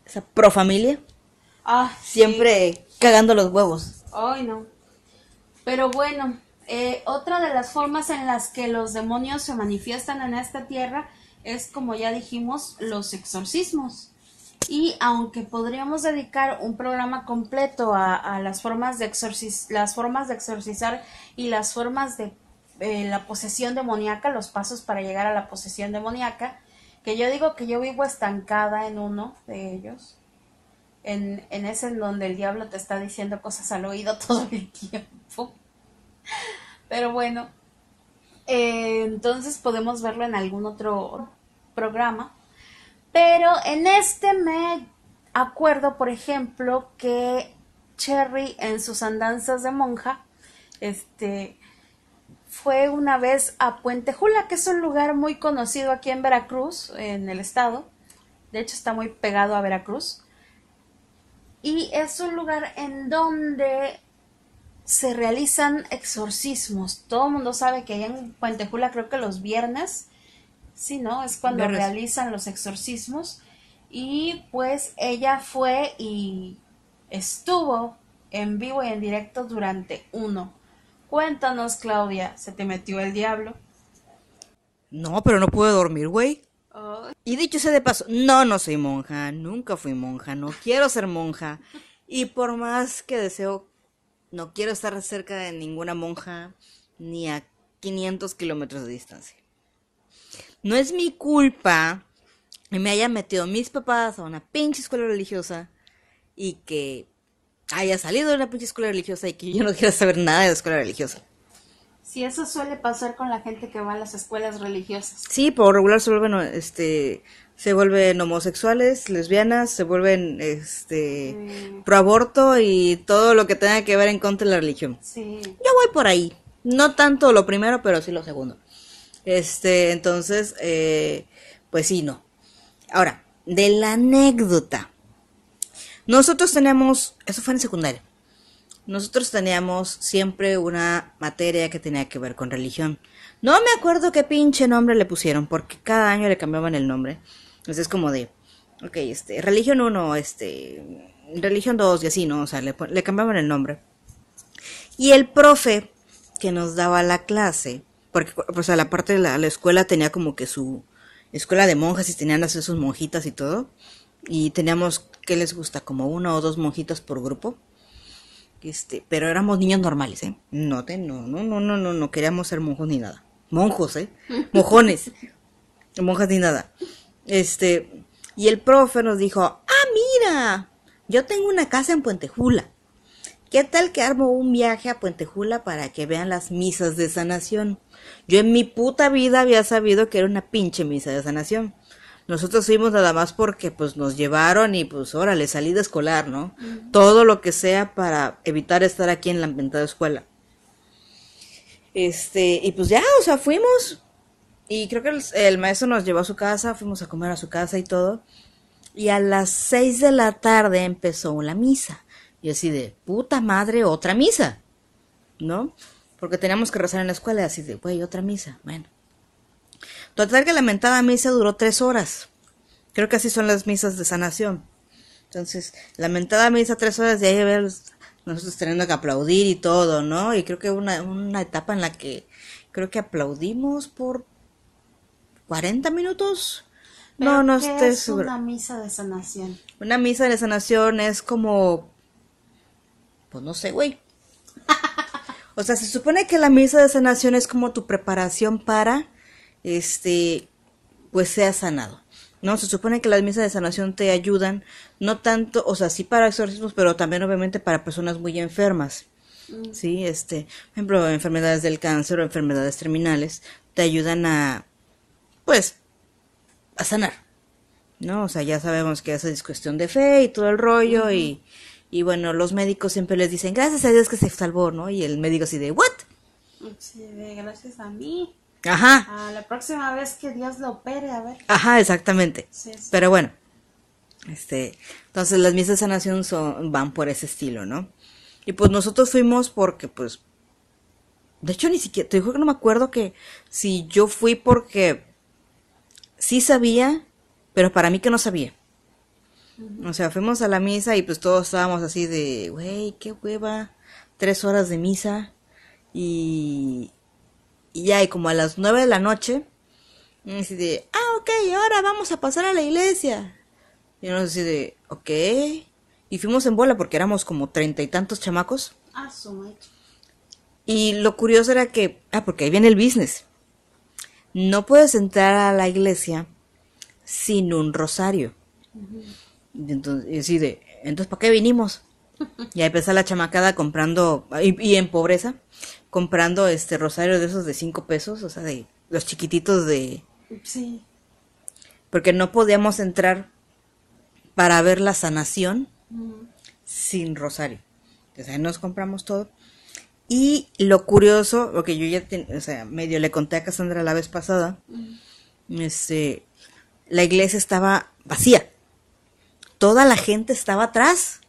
Esa profamilia. Ah, Siempre cagando los huevos. Ay, no. Pero bueno, eh, otra de las formas en las que los demonios se manifiestan en esta tierra es, como ya dijimos, los exorcismos. Y aunque podríamos dedicar un programa completo a, las, formas de las formas de exorcizar y las formas de eh, la posesión demoníaca, los pasos para llegar a la posesión demoníaca, que yo digo que yo vivo estancada en uno de ellos, en, en ese en donde el diablo te está diciendo cosas al oído todo el tiempo. Pero bueno, eh, entonces podemos verlo en algún otro programa. Pero en este me acuerdo, por ejemplo, que Cherry en sus andanzas de monja, este, fue una vez a Puente Jula, que es un lugar muy conocido aquí en Veracruz, en el estado. De hecho, está muy pegado a Veracruz. Y es un lugar en donde se realizan exorcismos. Todo el mundo sabe que en Puente Jula, creo que los viernes, sí, ¿no? Es cuando realizan los exorcismos. Y pues ella fue y estuvo en vivo y en directo durante uno. Cuéntanos, Claudia, ¿se te metió el diablo? No, pero no pude dormir, güey. Y dicho sea de paso, no, no soy monja, nunca fui monja, no quiero ser monja. Y por más que deseo, no quiero estar cerca de ninguna monja ni a 500 kilómetros de distancia. No es mi culpa que me hayan metido mis papás a una pinche escuela religiosa y que haya salido de una pinche escuela religiosa y que yo no quiera saber nada de la escuela religiosa. Sí, eso suele pasar con la gente que va a las escuelas religiosas. Sí, por regular se vuelven, este, se vuelven homosexuales, lesbianas, se vuelven, este, pro aborto y todo lo que tenga que ver en contra de la religión. Sí. Yo voy por ahí. No tanto lo primero, pero sí lo segundo. Este, entonces, eh, pues sí, no. Ahora, de la anécdota. Nosotros tenemos, eso fue en secundaria nosotros teníamos siempre una materia que tenía que ver con religión. No me acuerdo qué pinche nombre le pusieron, porque cada año le cambiaban el nombre. Entonces es como de, ok, este, religión 1, este, religión 2 y así, ¿no? O sea, le, le cambiaban el nombre. Y el profe que nos daba la clase, porque, o sea, la parte de la, la escuela tenía como que su escuela de monjas y tenían las sus monjitas y todo. Y teníamos, ¿qué les gusta? Como uno o dos monjitas por grupo. Este, pero éramos niños normales, ¿eh? No, no, no, no, no, no, no queríamos ser monjos ni nada. Monjos, ¿eh? Mojones. Monjas ni nada. Este, y el profe nos dijo, ah, mira, yo tengo una casa en Puentejula. ¿Qué tal que armo un viaje a Puentejula para que vean las misas de sanación? Yo en mi puta vida había sabido que era una pinche misa de sanación. Nosotros fuimos nada más porque pues nos llevaron y pues órale, salida escolar, ¿no? Todo lo que sea para evitar estar aquí en la inventada escuela. Este, y pues ya, o sea, fuimos. Y creo que el, maestro nos llevó a su casa, fuimos a comer a su casa y todo. Y a las seis de la tarde empezó la misa. Y así de, puta madre, otra misa. ¿No? Porque teníamos que rezar en la escuela y así de, güey, otra misa. Bueno. Total que la mentada misa duró tres horas. Creo que así son las misas de sanación. Entonces, la mentada misa tres horas de ahí ver nosotros teniendo que aplaudir y todo, ¿no? Y creo que una, una etapa en la que creo que aplaudimos por 40 minutos. no, no ¿qué es una misa de sanación? Una misa de sanación es como pues no sé, güey. o sea, se supone que la misa de sanación es como tu preparación para este, pues sea sanado. ¿no? Se supone que las misas de sanación te ayudan, no tanto, o sea, sí para exorcismos, pero también obviamente para personas muy enfermas. Mm. Sí, este, por ejemplo, enfermedades del cáncer o enfermedades terminales, te ayudan a, pues, a sanar. ¿No? O sea, ya sabemos que esa es cuestión de fe y todo el rollo y, y bueno, los médicos siempre les dicen, gracias a Dios que se salvó, ¿no? Y el médico así de, ¿what? Sí, de gracias a mí. Ajá. Ah, la próxima vez que Dios lo opere, a ver. Ajá, exactamente. Pero bueno, este, entonces las misas de sanación son, van por ese estilo, ¿no? Y pues nosotros fuimos porque, pues, de hecho ni siquiera, te digo que no me acuerdo que si yo fui porque sí sabía, pero para mí que no sabía. O sea, fuimos a la misa y pues todos estábamos así de, güey, qué hueva, tres horas de misa y, y ya, y como a las nueve de la noche, y así de, ah, ok, ahora vamos a pasar a la iglesia. Y nos así de, ok. Y fuimos en bola porque éramos como treinta y tantos chamacos. Ah. Y lo curioso era que, ah, porque ahí viene el business. No puedes entrar a la iglesia sin un rosario. Y entonces, y así de, entonces, ¿para qué vinimos? Y ahí empezó la chamacada comprando, y, y en pobreza, comprando este rosario de esos de cinco pesos, o sea, de los chiquititos de, Sí. porque no podíamos entrar para ver la sanación sin rosario. Entonces ahí nos compramos todo. Y lo curioso, lo que yo ya, ten- o sea, medio le conté a Cassandra la vez pasada, este, la iglesia estaba vacía. Toda la gente estaba atrás.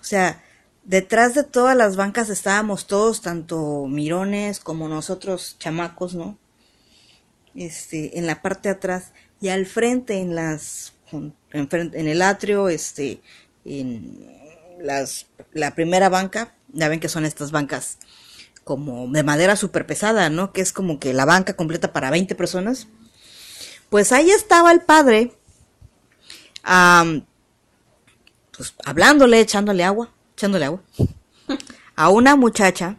O sea, detrás de todas las bancas estábamos todos, tanto mirones como nosotros chamacos, ¿no? Este, en la parte de atrás y al frente en las en, el atrio, este, en las la primera banca, ya ven que son estas bancas como de madera súper pesada, ¿no? Que es como que la banca completa para 20 personas. Pues ahí estaba el padre, am, pues hablándole, echándole agua, echándole agua, a una muchacha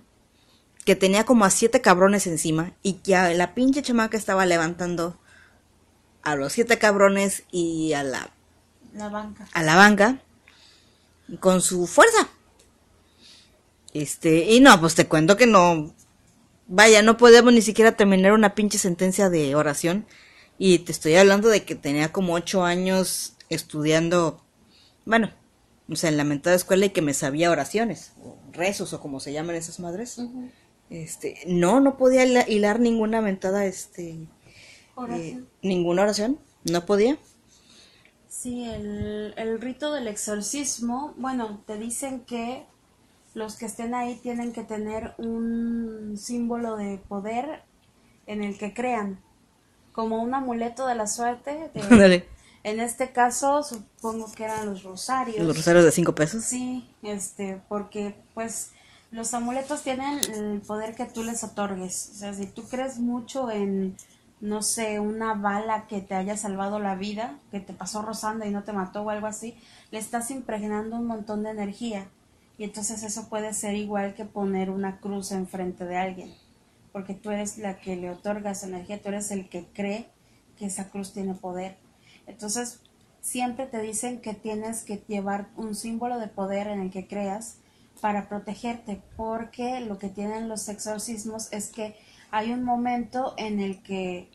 que tenía como a siete cabrones encima y que a la pinche chamaca estaba levantando a los siete cabrones y a la, La banca. a la banca con su fuerza. Este, y no, pues te cuento que no, vaya, no podemos ni siquiera terminar una pinche sentencia de oración. Y te estoy hablando de que tenía como ocho años estudiando, bueno, o sea, en la mentada escuela y que me sabía oraciones, o rezos o como se llaman esas madres. Este, no, no podía hila- hilar ninguna mentada, este, eh, Oración. ninguna oración, no podía. Sí, el, el rito del exorcismo, bueno, te dicen que los que estén ahí tienen que tener un símbolo de poder en el que crean, como un amuleto de la suerte. de-. en este caso, supongo que eran los rosarios. Los rosarios de cinco pesos. Sí, este, porque pues los amuletos tienen el poder que tú les otorgues. O sea, si tú crees mucho en, no sé, una bala que te haya salvado la vida, que te pasó rozando y no te mató o algo así, le estás impregnando un montón de energía. Y entonces eso puede ser igual que poner una cruz enfrente de alguien. Porque tú eres la que le otorga esa energía, tú eres el que cree que esa cruz tiene poder. Entonces, siempre te dicen que tienes que llevar un símbolo de poder en el que creas para protegerte, porque lo que tienen los exorcismos es que hay un momento en el que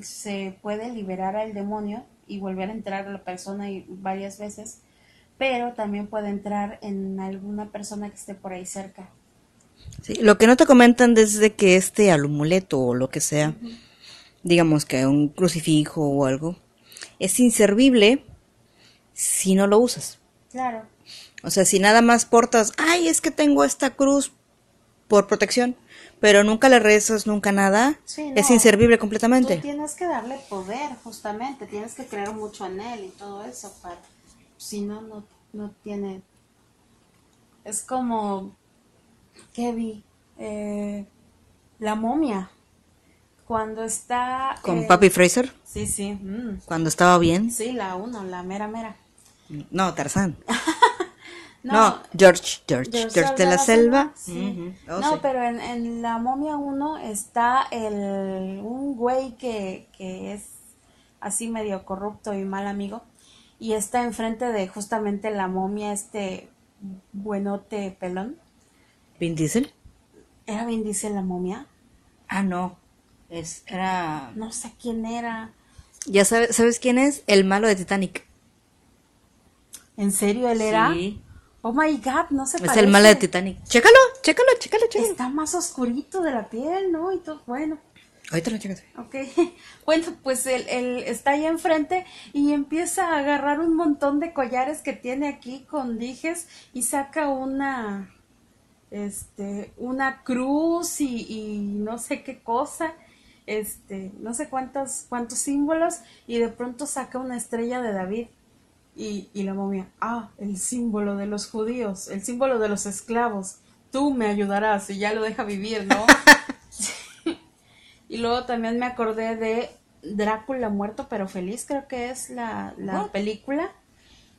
se puede liberar al demonio y volver a entrar a la persona y varias veces, pero también puede entrar en alguna persona que esté por ahí cerca. Sí, lo que no te comentan desde que este amuleto o lo que sea, digamos que un crucifijo o algo, es inservible si no lo usas. Claro. O sea, si nada más portas, ay, es que tengo esta cruz por protección, pero nunca le rezas, nunca nada, Sí, es inservible Tú completamente. tienes que darle poder, justamente, tienes que creer mucho en él y todo eso, para, si no, no, no tiene... Es como, ¿qué vi? Eh, la momia, cuando está... Con eh, Papi Fraser, Sí, sí, mm, cuando estaba bien. sí, la uno, la mera mera. No, Tarzán. No, George, George, George, George de la selva. sí. Ujú, oh, no, sí. pero en, en la momia 1 está el, un güey que, que es así medio corrupto y mal amigo. Y está enfrente de justamente la momia, este buenote pelón. Vin Diesel. ¿Era Vin Diesel la momia? Ah, no. Es, era. No sé quién era. Ya sabes, ¿sabes quién es? El malo de Titanic. ¿En serio él era? Sí. Oh my god, no se Es parece. el malo de Titanic. Chécalo, chécalo, chécalo, chécalo. Está más oscurito de la piel, ¿no? Y todo, bueno. Ahorita lo checas. Ok, bueno, pues él, él está ahí enfrente y empieza a agarrar un montón de collares que tiene aquí con dijes y saca una, este, una cruz y, y no sé qué cosa, este, no sé cuántos, cuántos símbolos y de pronto saca una estrella de David Y, y la momia, ah, el símbolo de los judíos, el símbolo de los esclavos. Tú me ayudarás y ya lo deja vivir, ¿no? y luego también me acordé de Drácula muerto pero feliz, creo que es la, la película,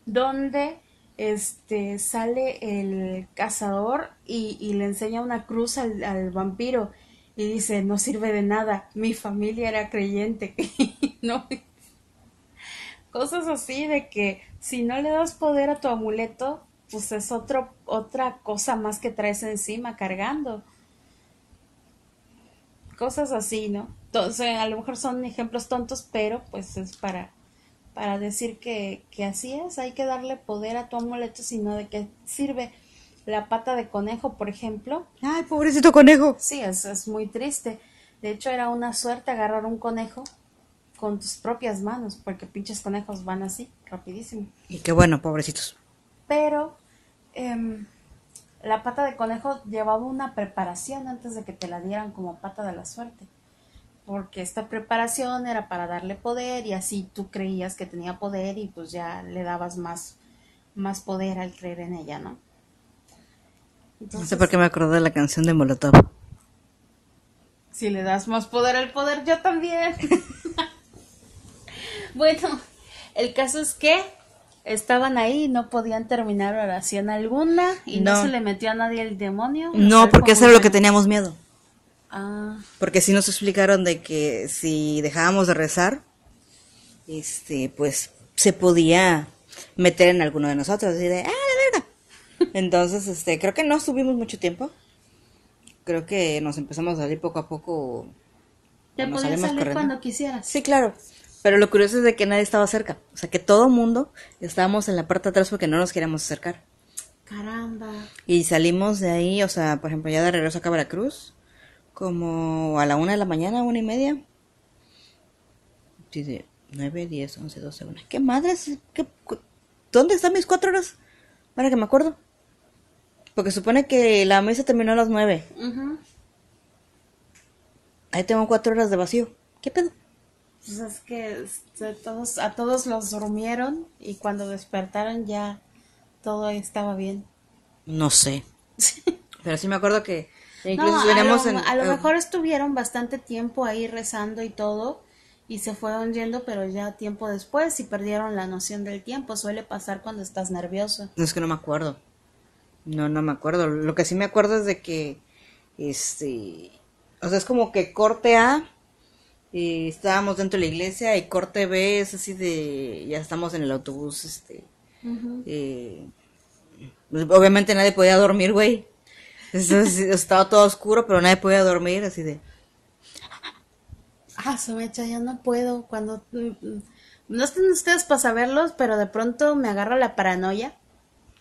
donde este sale el cazador y, y le enseña una cruz al, al, vampiro y dice no sirve de nada, mi familia era creyente, no cosas así de que si no le das poder a tu amuleto, pues es otro, otra cosa más que traes encima cargando. Cosas así, ¿no? Entonces, a lo mejor son ejemplos tontos, pero pues es para, para decir que, que así es, hay que darle poder a tu amuleto, sino de qué sirve la pata de conejo, por ejemplo. Ay, pobrecito conejo. Sí, es, es muy triste. De hecho, era una suerte agarrar un conejo con tus propias manos, porque pinches conejos van así, rapidísimo. Y qué bueno, pobrecitos. Pero eh, la pata de conejo llevaba una preparación antes de que te la dieran como pata de la suerte. Porque esta preparación era para darle poder y así tú creías que tenía poder y pues ya le dabas más, más poder al creer en ella, ¿no? Entonces, no sé por qué me acordé de la canción de Molotov. Si le das más poder al poder, yo también. bueno, el caso es que estaban ahí y no podían terminar oración alguna y no, no se le metió a nadie el demonio. No, porque eso era lo que teníamos miedo. Ah. Porque sí nos explicaron de que si dejábamos de rezar, este, pues se podía meter en alguno de nosotros y de, ah. Entonces, este, creo que no estuvimos mucho tiempo. Creo que nos empezamos a salir poco a poco. Te podías salir corriendo. cuando quisieras. Sí, claro. Pero lo curioso es de que nadie estaba cerca. O sea, que todo mundo estábamos en la parte de atrás porque no nos queríamos acercar. Caramba. Y salimos de ahí, o sea, por ejemplo, ya de regreso a Veracruz, como a la una de la mañana, una y media. Sí, nueve, diez, once, doce, una. ¿Qué madres? ¿Qué, ¿Dónde están mis cuatro horas? Para que me acuerdo. Porque supone que la mesa terminó a las nueve. Ahí tengo cuatro horas de vacío. ¿Qué pedo? Pues es que este, todos, a todos los durmieron y cuando despertaron ya todo estaba bien. No sé. Pero sí me acuerdo que incluso no, a lo, en, a lo mejor estuvieron bastante tiempo ahí rezando y todo y se fueron yendo, pero ya tiempo después y perdieron la noción del tiempo. Suele pasar cuando estás nervioso. No es que no me acuerdo. No, no me acuerdo. Lo que sí me acuerdo es de que, este, o sea, es como que corte A y estábamos dentro de la iglesia y corte B es así de, ya estamos en el autobús, este, eh, obviamente nadie podía dormir, güey. Estaba todo oscuro, pero nadie podía dormir, así de... Ah, se me echa, ya no puedo. Cuando... Mm, mm, no están ustedes para saberlos, pero de pronto me agarra la paranoia.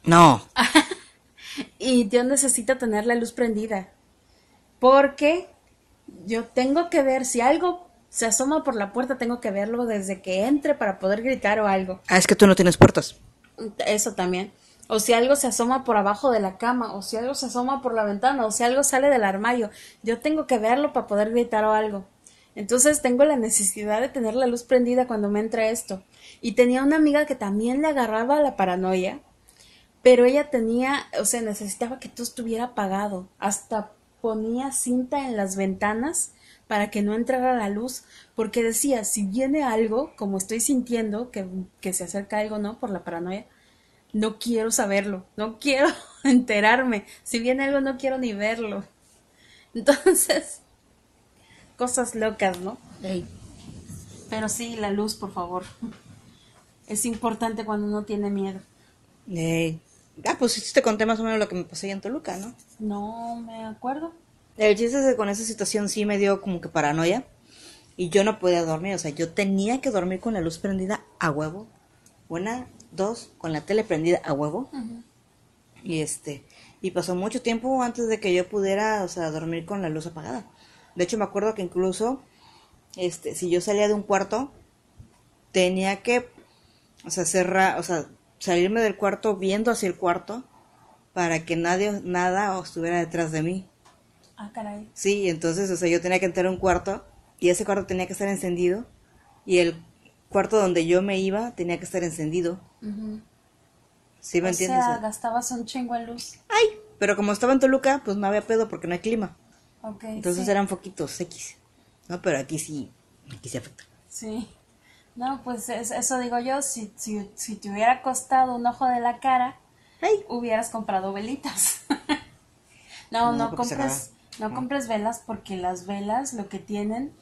No. y yo necesito tener la luz prendida. Porque yo tengo que ver si algo se asoma por la puerta, tengo que verlo desde que entre para poder gritar o algo. Ah, es que tú no tienes puertas. Eso también. O si algo se asoma por abajo de la cama, o si algo se asoma por la ventana, o si algo sale del armario, yo tengo que verlo para poder gritar o algo. Entonces tengo la necesidad de tener la luz prendida cuando me entra esto. Y tenía una amiga que también le agarraba la paranoia, pero ella tenía, o sea, necesitaba que todo estuviera apagado. Hasta ponía cinta en las ventanas para que no entrara la luz, porque decía, si viene algo, como estoy sintiendo que, que se acerca algo, ¿no? Por la paranoia, no quiero saberlo, no quiero enterarme, si viene algo no quiero ni verlo. Entonces, cosas locas, ¿no? Pero sí, la luz, por favor. Es importante cuando uno tiene miedo. Ah, pues sí te conté más o menos lo que me pasó en Toluca, ¿no? No me acuerdo. El chiste es que con esa situación sí me dio como que paranoia. Y yo no podía dormir. O sea, yo tenía que dormir con la luz prendida a huevo. Una, dos, con la tele prendida a huevo. Y este. Y pasó mucho tiempo antes de que yo pudiera, o sea, dormir con la luz apagada. De hecho, me acuerdo que incluso, este, si yo salía de un cuarto, tenía que, o sea, cerrar, o sea, salirme del cuarto viendo hacia el cuarto para que nadie, nada estuviera detrás de mí. Ah, caray. Sí, entonces, o sea, yo tenía que entrar a un cuarto y ese cuarto tenía que estar encendido y el cuarto donde yo me iba tenía que estar encendido. Ujú. ¿Sí me o entiendes? sea, gastabas un chingo en luz. Ay, pero como estaba en Toluca, pues no había pedo porque no hay clima. Ok, Entonces sí. eran foquitos X. No, pero aquí sí, aquí se afecta. Sí. No, pues es- eso digo yo, si, si, si te hubiera costado un ojo de la cara, hubieras comprado velitas. no, No, no, compres, no compres velas porque las velas lo que tienen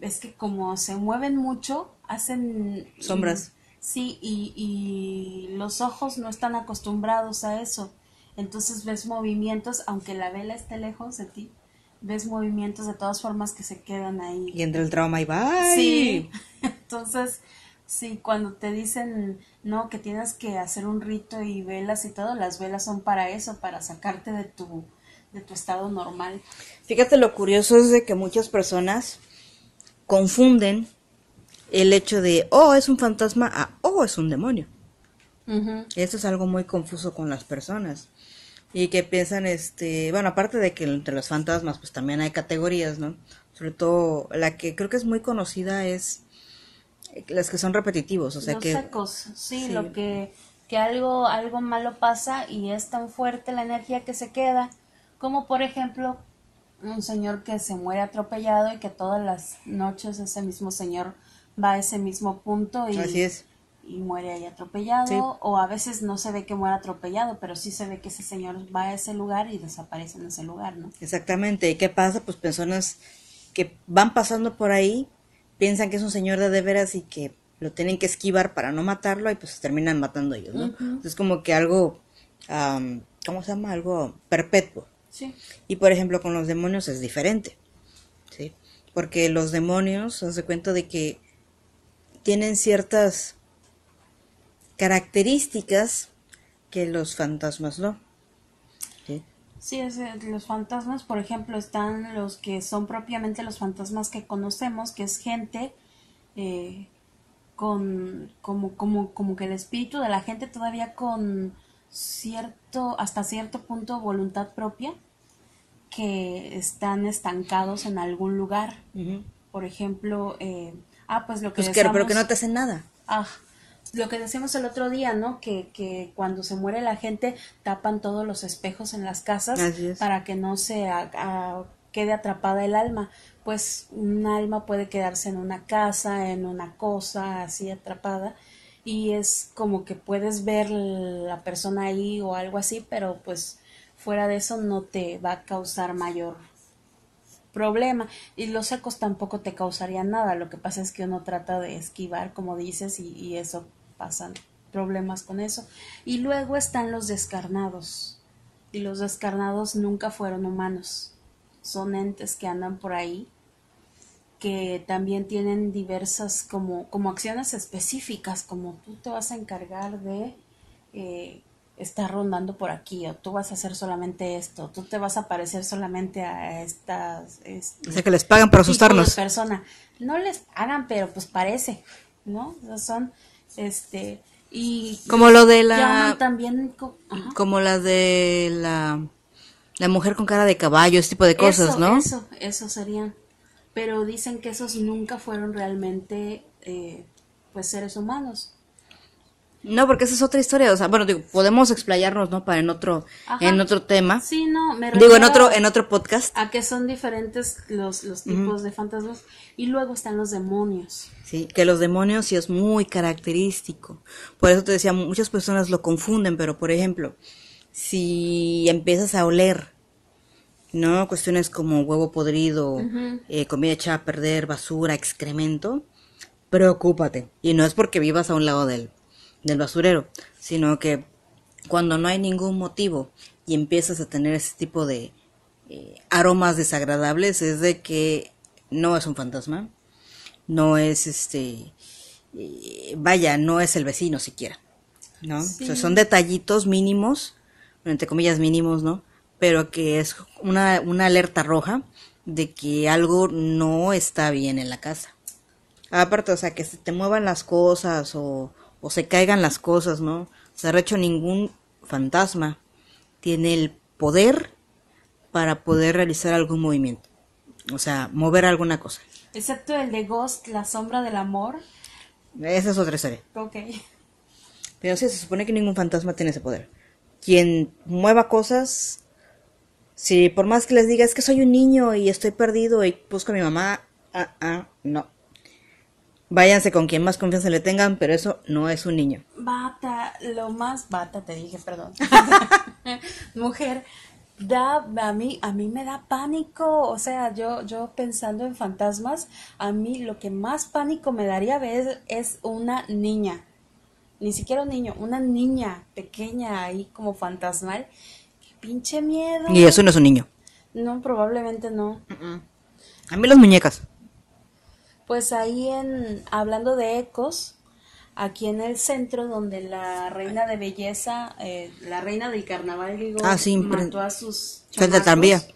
es que como se mueven mucho, hacen Sombras. Sí, y, y los ojos no están acostumbrados a eso. Entonces ves movimientos, aunque la vela esté lejos de ti, ves movimientos de todas formas que se quedan ahí. y entra el trauma y bye. Sí, entonces, sí, cuando te dicen, no, que tienes que hacer un rito y velas y todo, las velas son para eso, para sacarte de tu, de tu estado normal. Fíjate lo curioso es de que muchas personas confunden el hecho de, oh, es un fantasma, a, oh, es un demonio. Esto es algo muy confuso con las personas. Y que piensan, este, bueno, aparte de que entre los fantasmas, pues también hay categorías, ¿no? Sobre todo, la que creo que es muy conocida es eh, las que son repetitivos, o sea Los que... secos, sí, sí. lo que, que algo, algo malo pasa y es tan fuerte la energía que se queda, como por ejemplo un señor que se muere atropellado y que todas las noches ese mismo señor va a ese mismo punto y, Así es. Y muere ahí atropellado, Sí. o a veces no se ve que muera atropellado, pero sí se ve que ese señor va a ese lugar y desaparece en ese lugar, ¿no? Exactamente. ¿Y qué pasa? Pues personas que van pasando por ahí, piensan que es un señor de de veras y que lo tienen que esquivar para no matarlo y pues terminan matando ellos, ¿no? Es como que algo, ¿cómo se llama? Algo perpetuo. Sí. Y por ejemplo con los demonios es diferente, ¿sí? Porque los demonios, de cuenta de que tienen ciertas características que los fantasmas no. ¿sí? Sí, es, eh, los fantasmas, por ejemplo, están los que son propiamente los fantasmas que conocemos, que es gente eh, con como, como, como que el espíritu de la gente todavía con cierto, hasta cierto punto voluntad propia, que están estancados en algún lugar. Por ejemplo, eh, ah, pues lo que Pues claro, pero que no te hacen nada. Ah, lo que decíamos el otro día, ¿no? Que, que cuando se muere la gente tapan todos los espejos en las casas es. para que no se a- a- quede atrapada el alma. Pues un alma puede quedarse en una casa, en una cosa así atrapada y es como que puedes ver la persona ahí o algo así, pero pues fuera de eso no te va a causar mayor problema y los secos tampoco te causarían nada. Lo que pasa es que uno trata de esquivar como dices y, eso pasan problemas con eso. Y luego están los descarnados y los descarnados nunca fueron humanos. Son entes que andan por ahí que también tienen diversas como, como acciones específicas, como tú te vas a encargar de eh, estar rondando por aquí, o tú vas a hacer solamente esto, tú te vas a parecer solamente a estas este, O sea, que les pagan para tipo asustarnos. persona. No les hagan, pero pues parece, ¿no? Son, este, y Como lo de la... también, ajá. Como la de la... La mujer con cara de caballo, ese tipo de cosas, eso, ¿no? Eso, eso serían. Pero dicen que esos nunca fueron realmente, eh, pues, seres humanos. No, porque esa es otra historia. O sea, bueno, digo, podemos explayarnos, ¿no? Para en otro, Ajá. en otro tema. Sí, no, me Digo, en otro, en otro podcast. a que son diferentes los, los tipos de fantasmas. Y luego están los demonios. Sí, que los demonios sí es muy característico. Por eso te decía, muchas personas lo confunden, pero por ejemplo, si empiezas a oler, ¿no? Cuestiones como huevo podrido, eh, comida echada a perder, basura, excremento, preocúpate. Y no es porque vivas a un lado del, del basurero, sino que cuando no hay ningún motivo y empiezas a tener ese tipo de eh, aromas desagradables, es de que no es un fantasma, no es este, eh, vaya, no es el vecino siquiera, ¿no? O sea, Sí. son detallitos mínimos, entre comillas mínimos, ¿no? Pero que es una, una alerta roja de que algo no está bien en la casa. Aparte, o sea, que se te muevan las cosas o, o se caigan las cosas, ¿no? O sea, de hecho, ningún fantasma tiene el poder para poder realizar algún movimiento. O sea, mover alguna cosa. Excepto el de Ghost, la sombra del amor, Esa es otra historia. Ok. Pero sí, se supone que ningún fantasma tiene ese poder. Quien mueva cosas, si por más que les diga es que soy un niño y estoy perdido y busco a mi mamá, ah, ah, no. Váyanse con quien más confianza le tengan, pero eso no es un niño. Bata, lo más bata te dije, perdón. Mujer, da a mí a mí me da pánico, o sea, yo yo pensando en fantasmas, a mí lo que más pánico me daría ver es una niña. Ni siquiera un niño, una niña pequeña ahí como fantasmal. Qué pinche miedo. Y eso no es un niño. No, probablemente no. A mí las muñecas. Pues ahí en, hablando de ecos, aquí en el centro donde la reina de belleza, eh, la reina del carnaval, digo, Ah, sí, mató pre- a sus chamacos,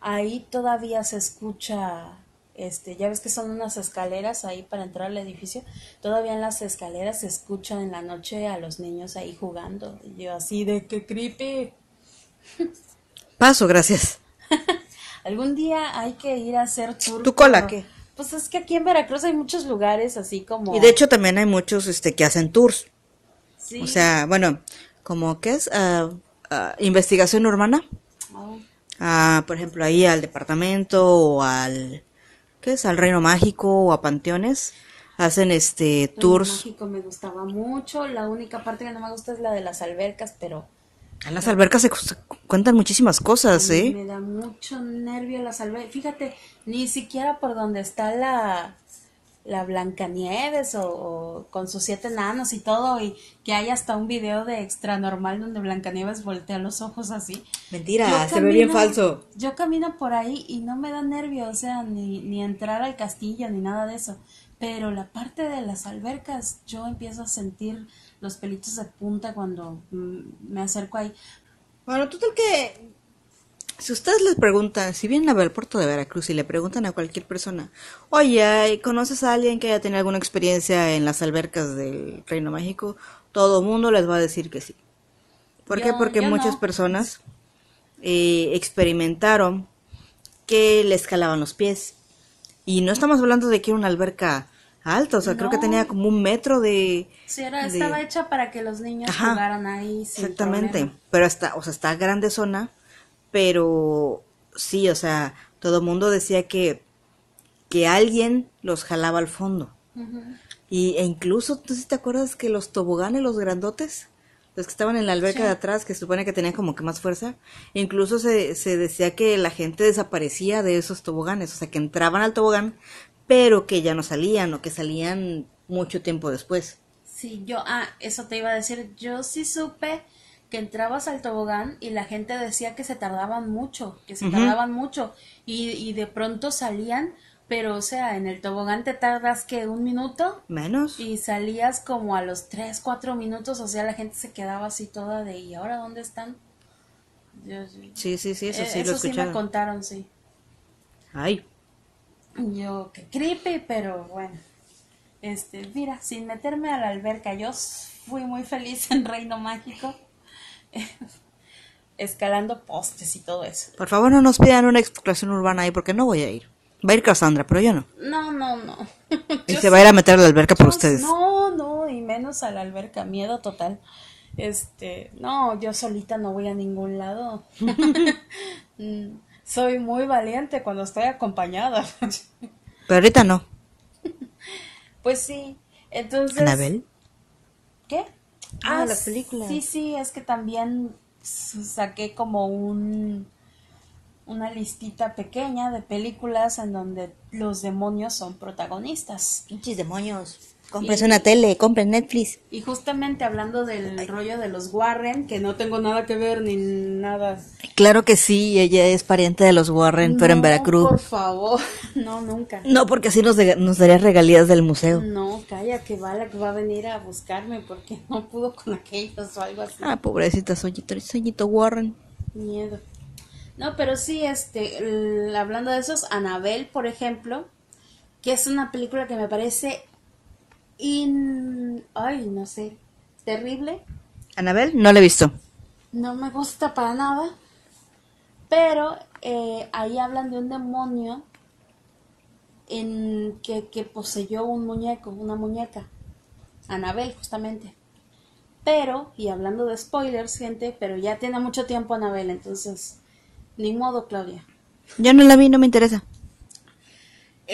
ahí todavía se escucha, este, ya ves que son unas escaleras ahí para entrar al edificio, todavía en las escaleras se escucha en la noche a los niños ahí jugando, y yo así de que creepy. Paso, gracias. Algún día hay que ir a hacer tour. ¿Tu cola qué? Pues es que aquí en Veracruz hay muchos lugares así como... Y de hecho también hay muchos este que hacen tours. Sí. O sea, bueno, como que es Ah, ah, investigación urbana. Oh, Ah, por ejemplo, ahí al departamento o al ¿qué es? al Reino Mágico o a panteones hacen este Reino tours. Mágico me gustaba mucho. La única parte que no me gusta es la de las albercas, pero En las albercas se cu- cuentan muchísimas cosas, ¿eh? me da mucho nervio las albercas. Fíjate, ni siquiera por donde está la la Blancanieves o, o con sus siete enanos y todo y que hay hasta un video de extra normal donde Blancanieves voltea los ojos así. Mentira, Yo se ve bien falso. Yo camino por ahí y no me da nervio, o sea, ni, ni entrar al castillo ni nada de eso. Pero la parte de las albercas, yo empiezo a sentir los pelitos de punta cuando mm, me acerco ahí. Bueno, total que si ustedes les preguntan, si vienen a ver el puerto de Veracruz y le preguntan a cualquier persona, oye, ¿conoces a alguien que haya tenido alguna experiencia en las albercas del Reino Mágico? Todo el mundo les va a decir que sí. ¿Por qué? Porque muchas no. personas eh, experimentaron que les calaban los pies. Y no estamos hablando de que era una alberca alta, o sea, creo que tenía como un metro de... Sí, era, de- estaba hecha para que los niños Ajá. jugaran ahí sin Exactamente, problema. pero está, o sea, está grande zona, pero sí, o sea, todo el mundo decía que, que alguien los jalaba al fondo. Y, e incluso, ¿tú sí te acuerdas que los toboganes, los grandotes, los que estaban en la alberca Sí. de atrás, que se supone que tenían como que más fuerza, incluso se, se decía que la gente desaparecía de esos toboganes, o sea, que entraban al tobogán, pero que ya no salían, o que salían mucho tiempo después. Sí, yo, ah, eso te iba a decir, yo sí supe que entrabas al tobogán y la gente decía que se tardaban mucho, que se tardaban mucho y, y de pronto salían, pero o sea, en el tobogán te tardas que un minuto Menos. y salías como a los tres, cuatro minutos, o sea, la gente se quedaba así toda de, ¿y ahora dónde están? Yo- Sí, sí, sí, eso eh, sí lo eso sí me contaron, sí. Ay, Yo, que creepy, pero bueno. Este, mira, sin meterme a la alberca, yo fui muy feliz en Reino Mágico. Escalando postes y todo eso. Por favor, no nos pidan una exploración urbana ahí porque no voy a ir. Va a ir Cassandra, pero yo no. No, no, no. Y Yo se va a ir a meter a la alberca por ustedes. No, no, y menos a la alberca, miedo total. Este, no, yo solita no voy a ningún lado. Soy muy valiente cuando estoy acompañada. Pero ahorita no. Pues sí, entonces... Anabel. ¿Qué? Ah, las películas. Sí, sí, es que también saqué como un una listita pequeña de películas en donde los demonios son protagonistas. Pinches demonios. Compres una tele, compren Netflix. Y justamente hablando del rollo de los Warren, que no tengo nada que ver ni nada. Claro que sí, ella es pariente de los Warren, pero en Veracruz. Por favor, no, nunca. No, porque así nos, de- nos daría regalías del museo. No, calla, que Bala que va a venir a buscarme porque no pudo con aquellos o algo así. Ah, pobrecita Soñito, Soñito Warren. Miedo. No, pero sí, este, el- hablando de esos, Anabel, por ejemplo, que es una película que me parece in... ay, no sé, terrible. Anabel, no la he visto. No me gusta para nada. Pero eh, ahí hablan de un demonio en que, que poseyó un muñeco, una muñeca. Anabel, justamente. Pero, y hablando de spoilers, gente, pero ya tiene mucho tiempo Anabel, entonces, ni modo, Claudia. Yo no la vi, no me interesa.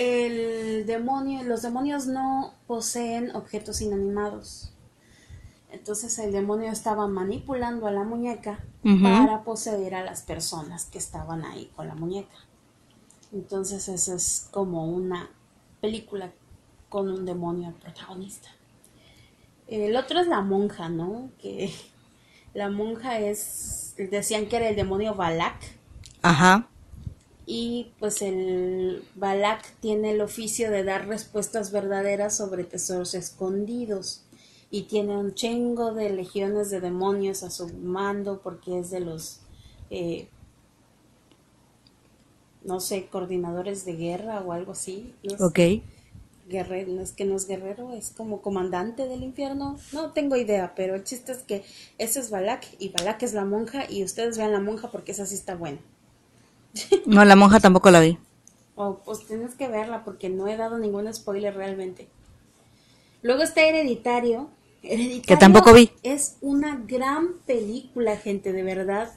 El demonio, los demonios no poseen objetos inanimados. Entonces el demonio estaba manipulando a la muñeca para poseer a las personas que estaban ahí con la muñeca. Entonces eso es como una película con un demonio protagonista. El otro es la monja, ¿no? Que la monja es, decían que era el demonio Balak. Ajá. Y pues el Balak tiene el oficio de dar respuestas verdaderas sobre tesoros escondidos. Y tiene un chingo de legiones de demonios a su mando porque es de los, eh, no sé, coordinadores de guerra o algo así. No sé. Ok. Guerrero, no es que no es guerrero, es como comandante del infierno. No tengo idea, pero el chiste es que ese es Balak y Balak es la monja y ustedes vean la monja porque esa sí está buena. No, la monja tampoco la vi. Oh, pues tienes que verla porque no he dado ningún spoiler realmente. Luego está Hereditario. Hereditario Que tampoco vi. Es una gran película, gente, de verdad.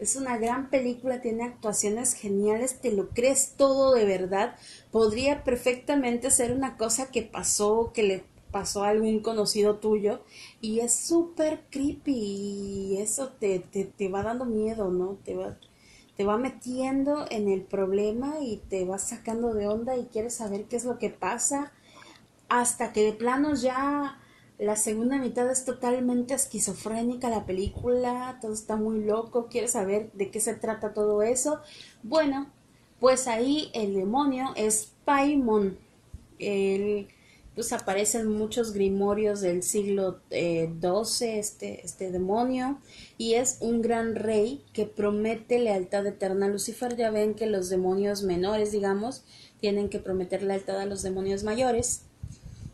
Es una gran película, tiene actuaciones geniales, te lo crees todo de verdad. Podría perfectamente ser una cosa que pasó, que le pasó a algún conocido tuyo y es súper creepy y eso te, te, te va dando miedo, ¿no? Te va, te va metiendo en el problema y te va sacando de onda y quieres saber qué es lo que pasa hasta que de plano ya la segunda mitad es totalmente esquizofrénica la película, todo está muy loco, quieres saber de qué se trata todo eso. Bueno, pues ahí el demonio es Paimon. Él pues aparece en muchos grimorios del siglo eh, XII este, este demonio y es un gran rey que promete lealtad eterna a Lucifer. Ya ven que los demonios menores, digamos, tienen que prometer lealtad a los demonios mayores.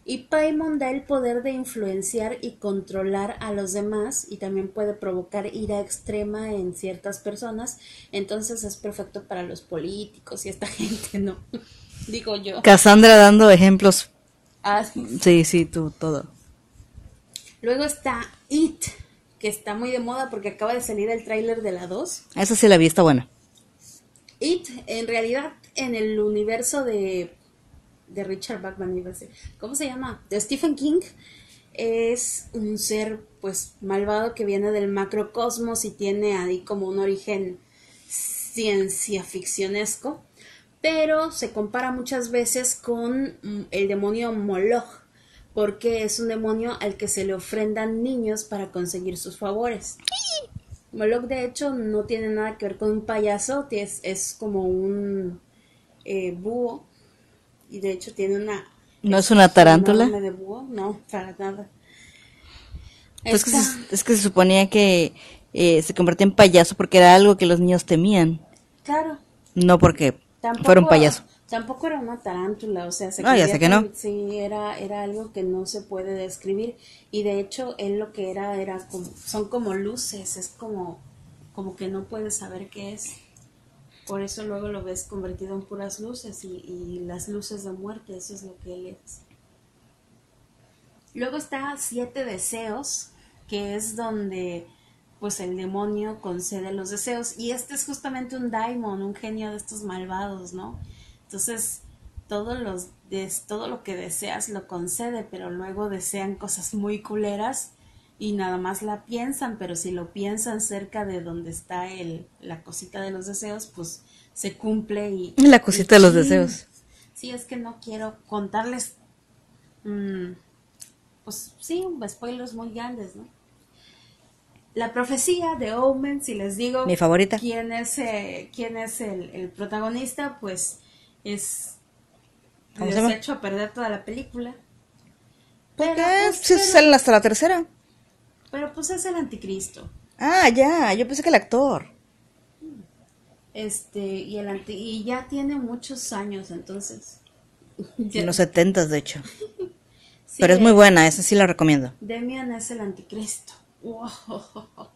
Y Paimon da el poder de influenciar y controlar a los demás y también puede provocar ira extrema en ciertas personas. Entonces es perfecto para los políticos y esta gente, ¿no? Digo yo. Cassandra dando ejemplos. Ah, Sí, sí, tú, todo. Luego está It, que está muy de moda porque acaba de salir el tráiler de la 2. Esa sí la vi, está buena. It, en realidad, en el universo de, de Richard Bachman, iba a decir, ¿cómo se llama? De Stephen King, es un ser, pues, malvado que viene del macrocosmos y tiene ahí como un origen ciencia ficcionesco, pero se compara muchas veces con mm, el demonio Moloch, porque es un demonio al que se le ofrendan niños para conseguir sus favores. Moloch, de hecho, no tiene nada que ver con un payaso, es, es como un eh, búho, y de hecho tiene una... ¿No es una tarántula? enorme de búho, no, para nada. Pues que Esta- se, es que se suponía que eh, se convertía en payaso porque era algo que los niños temían, Claro, no porque tampoco, fuera un payaso. Tampoco era una tarántula, o sea, se Ah, ya sé que no. Sí, era, era algo que no se puede describir. Y de hecho, él lo que era, era como, son como luces, es como, como que no puedes saber qué es. Por eso luego lo ves convertido en puras luces y, y las luces de muerte, eso es lo que él es. Luego está Siete Deseos, que es donde pues el demonio concede los deseos y este es justamente un daimon, un genio de estos malvados, ¿no? Entonces, todos los des- todo lo que deseas lo concede, pero luego desean cosas muy culeras y nada más la piensan, pero si lo piensan cerca de donde está el la cosita de los deseos, pues se cumple y La cosita de los deseos. Sí, es que no quiero contarles mm, pues sí, spoilers muy grandes, ¿no? La profecía de Omen, si les digo Mi favorita. quién es, eh, quién es el, el protagonista, pues es... ¿Cómo se hecho a perder toda la película. ¿Por Pero, qué? pues, Sí, pero- salen hasta la tercera. pero pues es el anticristo. Ah, ya, yo pensé que el actor. Este, y el anti y ya tiene muchos años, entonces. En los setentas, de hecho. Sí, Pero es muy buena, esa sí la recomiendo. Demian es el anticristo. Wow.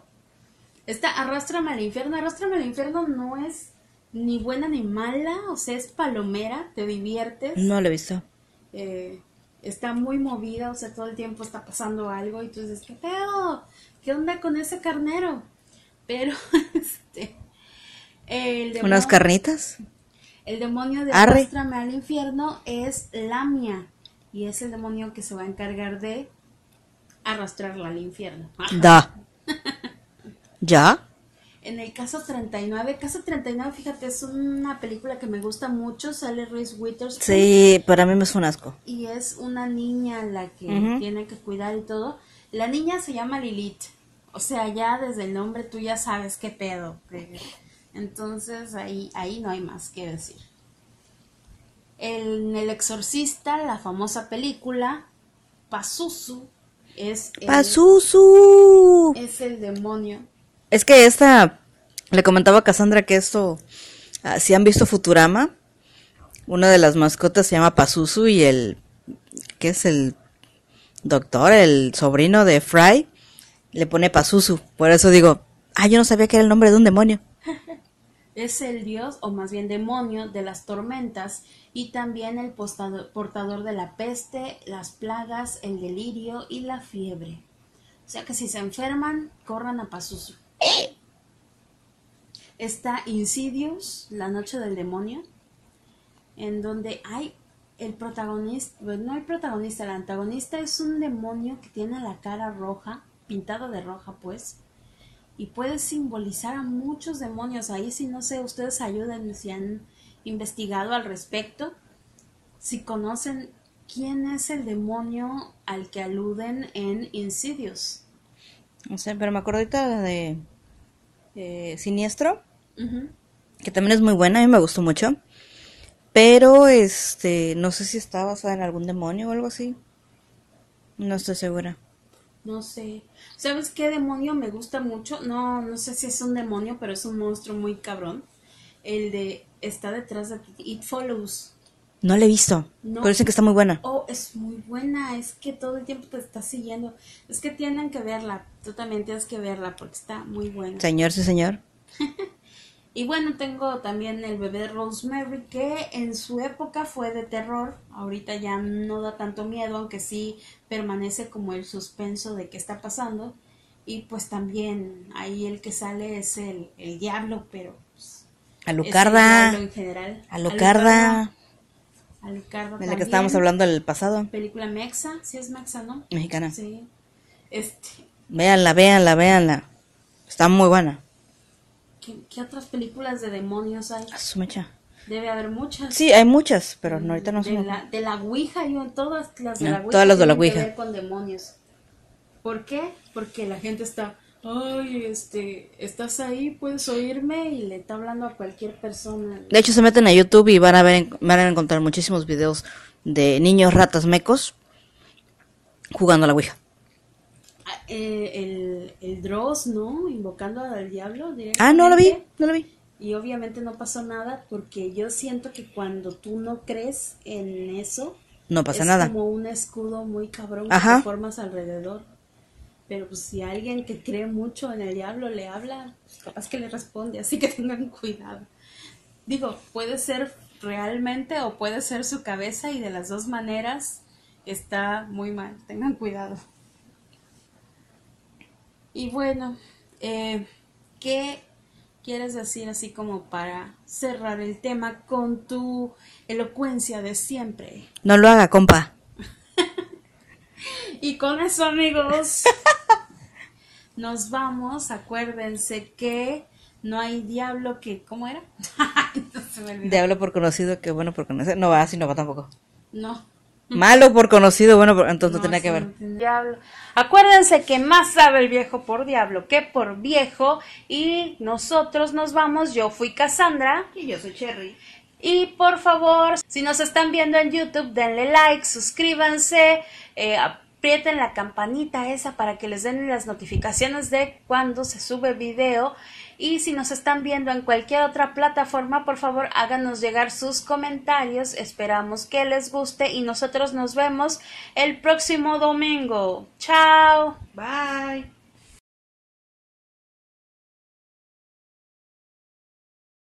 Esta Arrástrame al infierno. Arrástrame al infierno no es ni buena ni mala, o sea, es palomera, te diviertes. No la he visto. Eh, está muy movida, o sea, todo el tiempo está pasando algo y tú dices, ¿qué pedo? ¿Qué onda con ese carnero? Pero, este, el demonio, ¿Unas carnitas? el demonio de Arre. Arrástrame al infierno es Lamia y es el demonio que se va a encargar de arrastrarla al infierno. Da. ¿Ya? En el caso 39, caso 39, fíjate, es una película que me gusta mucho, sale Reese Witherspoon. Sí, para mí me es un asco. y es una niña la que tiene que cuidar y todo. La niña se llama Lilith. O sea, ya desde el nombre tú ya sabes qué pedo. Entonces ahí, ahí no hay más que decir. En El Exorcista, la famosa película, Pazuzu es el, ¡Pazuzu! es el demonio. Es que esta, le comentaba a Cassandra que esto, ah, si han visto Futurama, una de las mascotas se llama Pazuzu y el, ¿qué es el doctor, el sobrino de Fry, le pone Pazuzu. Por eso digo, ah, yo no sabía que era el nombre de un demonio. Es el dios, o más bien demonio, de las tormentas y también el portador de la peste, las plagas, el delirio y la fiebre. O sea que si se enferman, corran a Pazuzu. Está Insidious, la noche del demonio, en donde hay el protagonista, bueno, no el protagonista, el antagonista es un demonio que tiene la cara roja, pintado de roja pues, y puede simbolizar a muchos demonios. Ahí si no sé, ustedes ayuden si han investigado al respecto, si conocen quién es el demonio al que aluden en Insidious. No sé, pero me acuerdo ahorita de eh, Siniestro, que también es muy buena, a mí me gustó mucho. Pero, este, no sé si está basada en algún demonio o algo así. No estoy segura. No sé. ¿Sabes qué demonio me gusta mucho? No, no sé si es un demonio, pero es un monstruo muy cabrón. El de está detrás de ti. It Follows. No la he visto, No. pero dicen que está muy buena. Oh, es muy buena. Es que todo el tiempo te está siguiendo. Es que tienen que verla. Tú también tienes que verla porque está muy buena. Señor, sí, señor. Y bueno, tengo también el bebé Rosemary, que en su época fue de terror. Ahorita ya no da tanto miedo, aunque sí permanece como el suspenso de qué está pasando. Y pues también ahí el que sale es el, el diablo, pero pues, el Alucarda. diablo en general. Alucarda. Alucarda De la que estábamos hablando el pasado. Película Mexa, sí es Mexa, ¿no? Mexicana. Sí. Este, Véanla, véanla, véanla. Está muy buena. ¿Qué, qué otras películas de demonios hay? A su mecha. Debe haber muchas. Sí, hay muchas, pero no, ahorita no de, son. la, de la Ouija, yo todas las de Ah, la Ouija. todas las de la tienen que Ouija. ver con demonios. ¿Por qué? Porque la gente está, ay, este, estás ahí, puedes oírme y le está hablando a cualquier persona. De hecho, se meten a YouTube y van a ver, van a encontrar muchísimos videos de niños ratas mecos jugando a la Ouija. Ah, eh, el, el Dross, ¿no? Invocando al diablo. Ah, no lo vi, no lo vi. Y obviamente no pasó nada porque yo siento que cuando tú no crees en eso, No pasa es nada. como un escudo muy cabrón que Ajá. te formas alrededor. Pero pues si alguien que cree mucho en el diablo le habla, pues capaz que le responde, así que tengan cuidado. Digo, puede ser realmente o puede ser su cabeza y de las dos maneras está muy mal, tengan cuidado. Y bueno, eh, ¿qué quieres decir así como para cerrar el tema con tu elocuencia de siempre? No lo haga, compa. Y con eso, amigos, nos vamos. Acuérdense que no hay diablo que. ¿Cómo era? no se me olvidó. Diablo por conocido, que bueno por conocer. No va, así no va tampoco. No. Malo por conocido, bueno, por... entonces no, No, tenía que ver. Diablo. Acuérdense que más sabe el viejo por diablo que por viejo. Y nosotros nos vamos. Yo fui Cassandra. Y yo soy Cherry. Y por favor, si nos están viendo en YouTube, denle like, suscríbanse, eh, aprieten la campanita esa para que les den las notificaciones de cuando se sube video. Y si nos están viendo en cualquier otra plataforma, por favor háganos llegar sus comentarios. Esperamos que les guste y nosotros nos vemos el próximo domingo. Chao. Bye.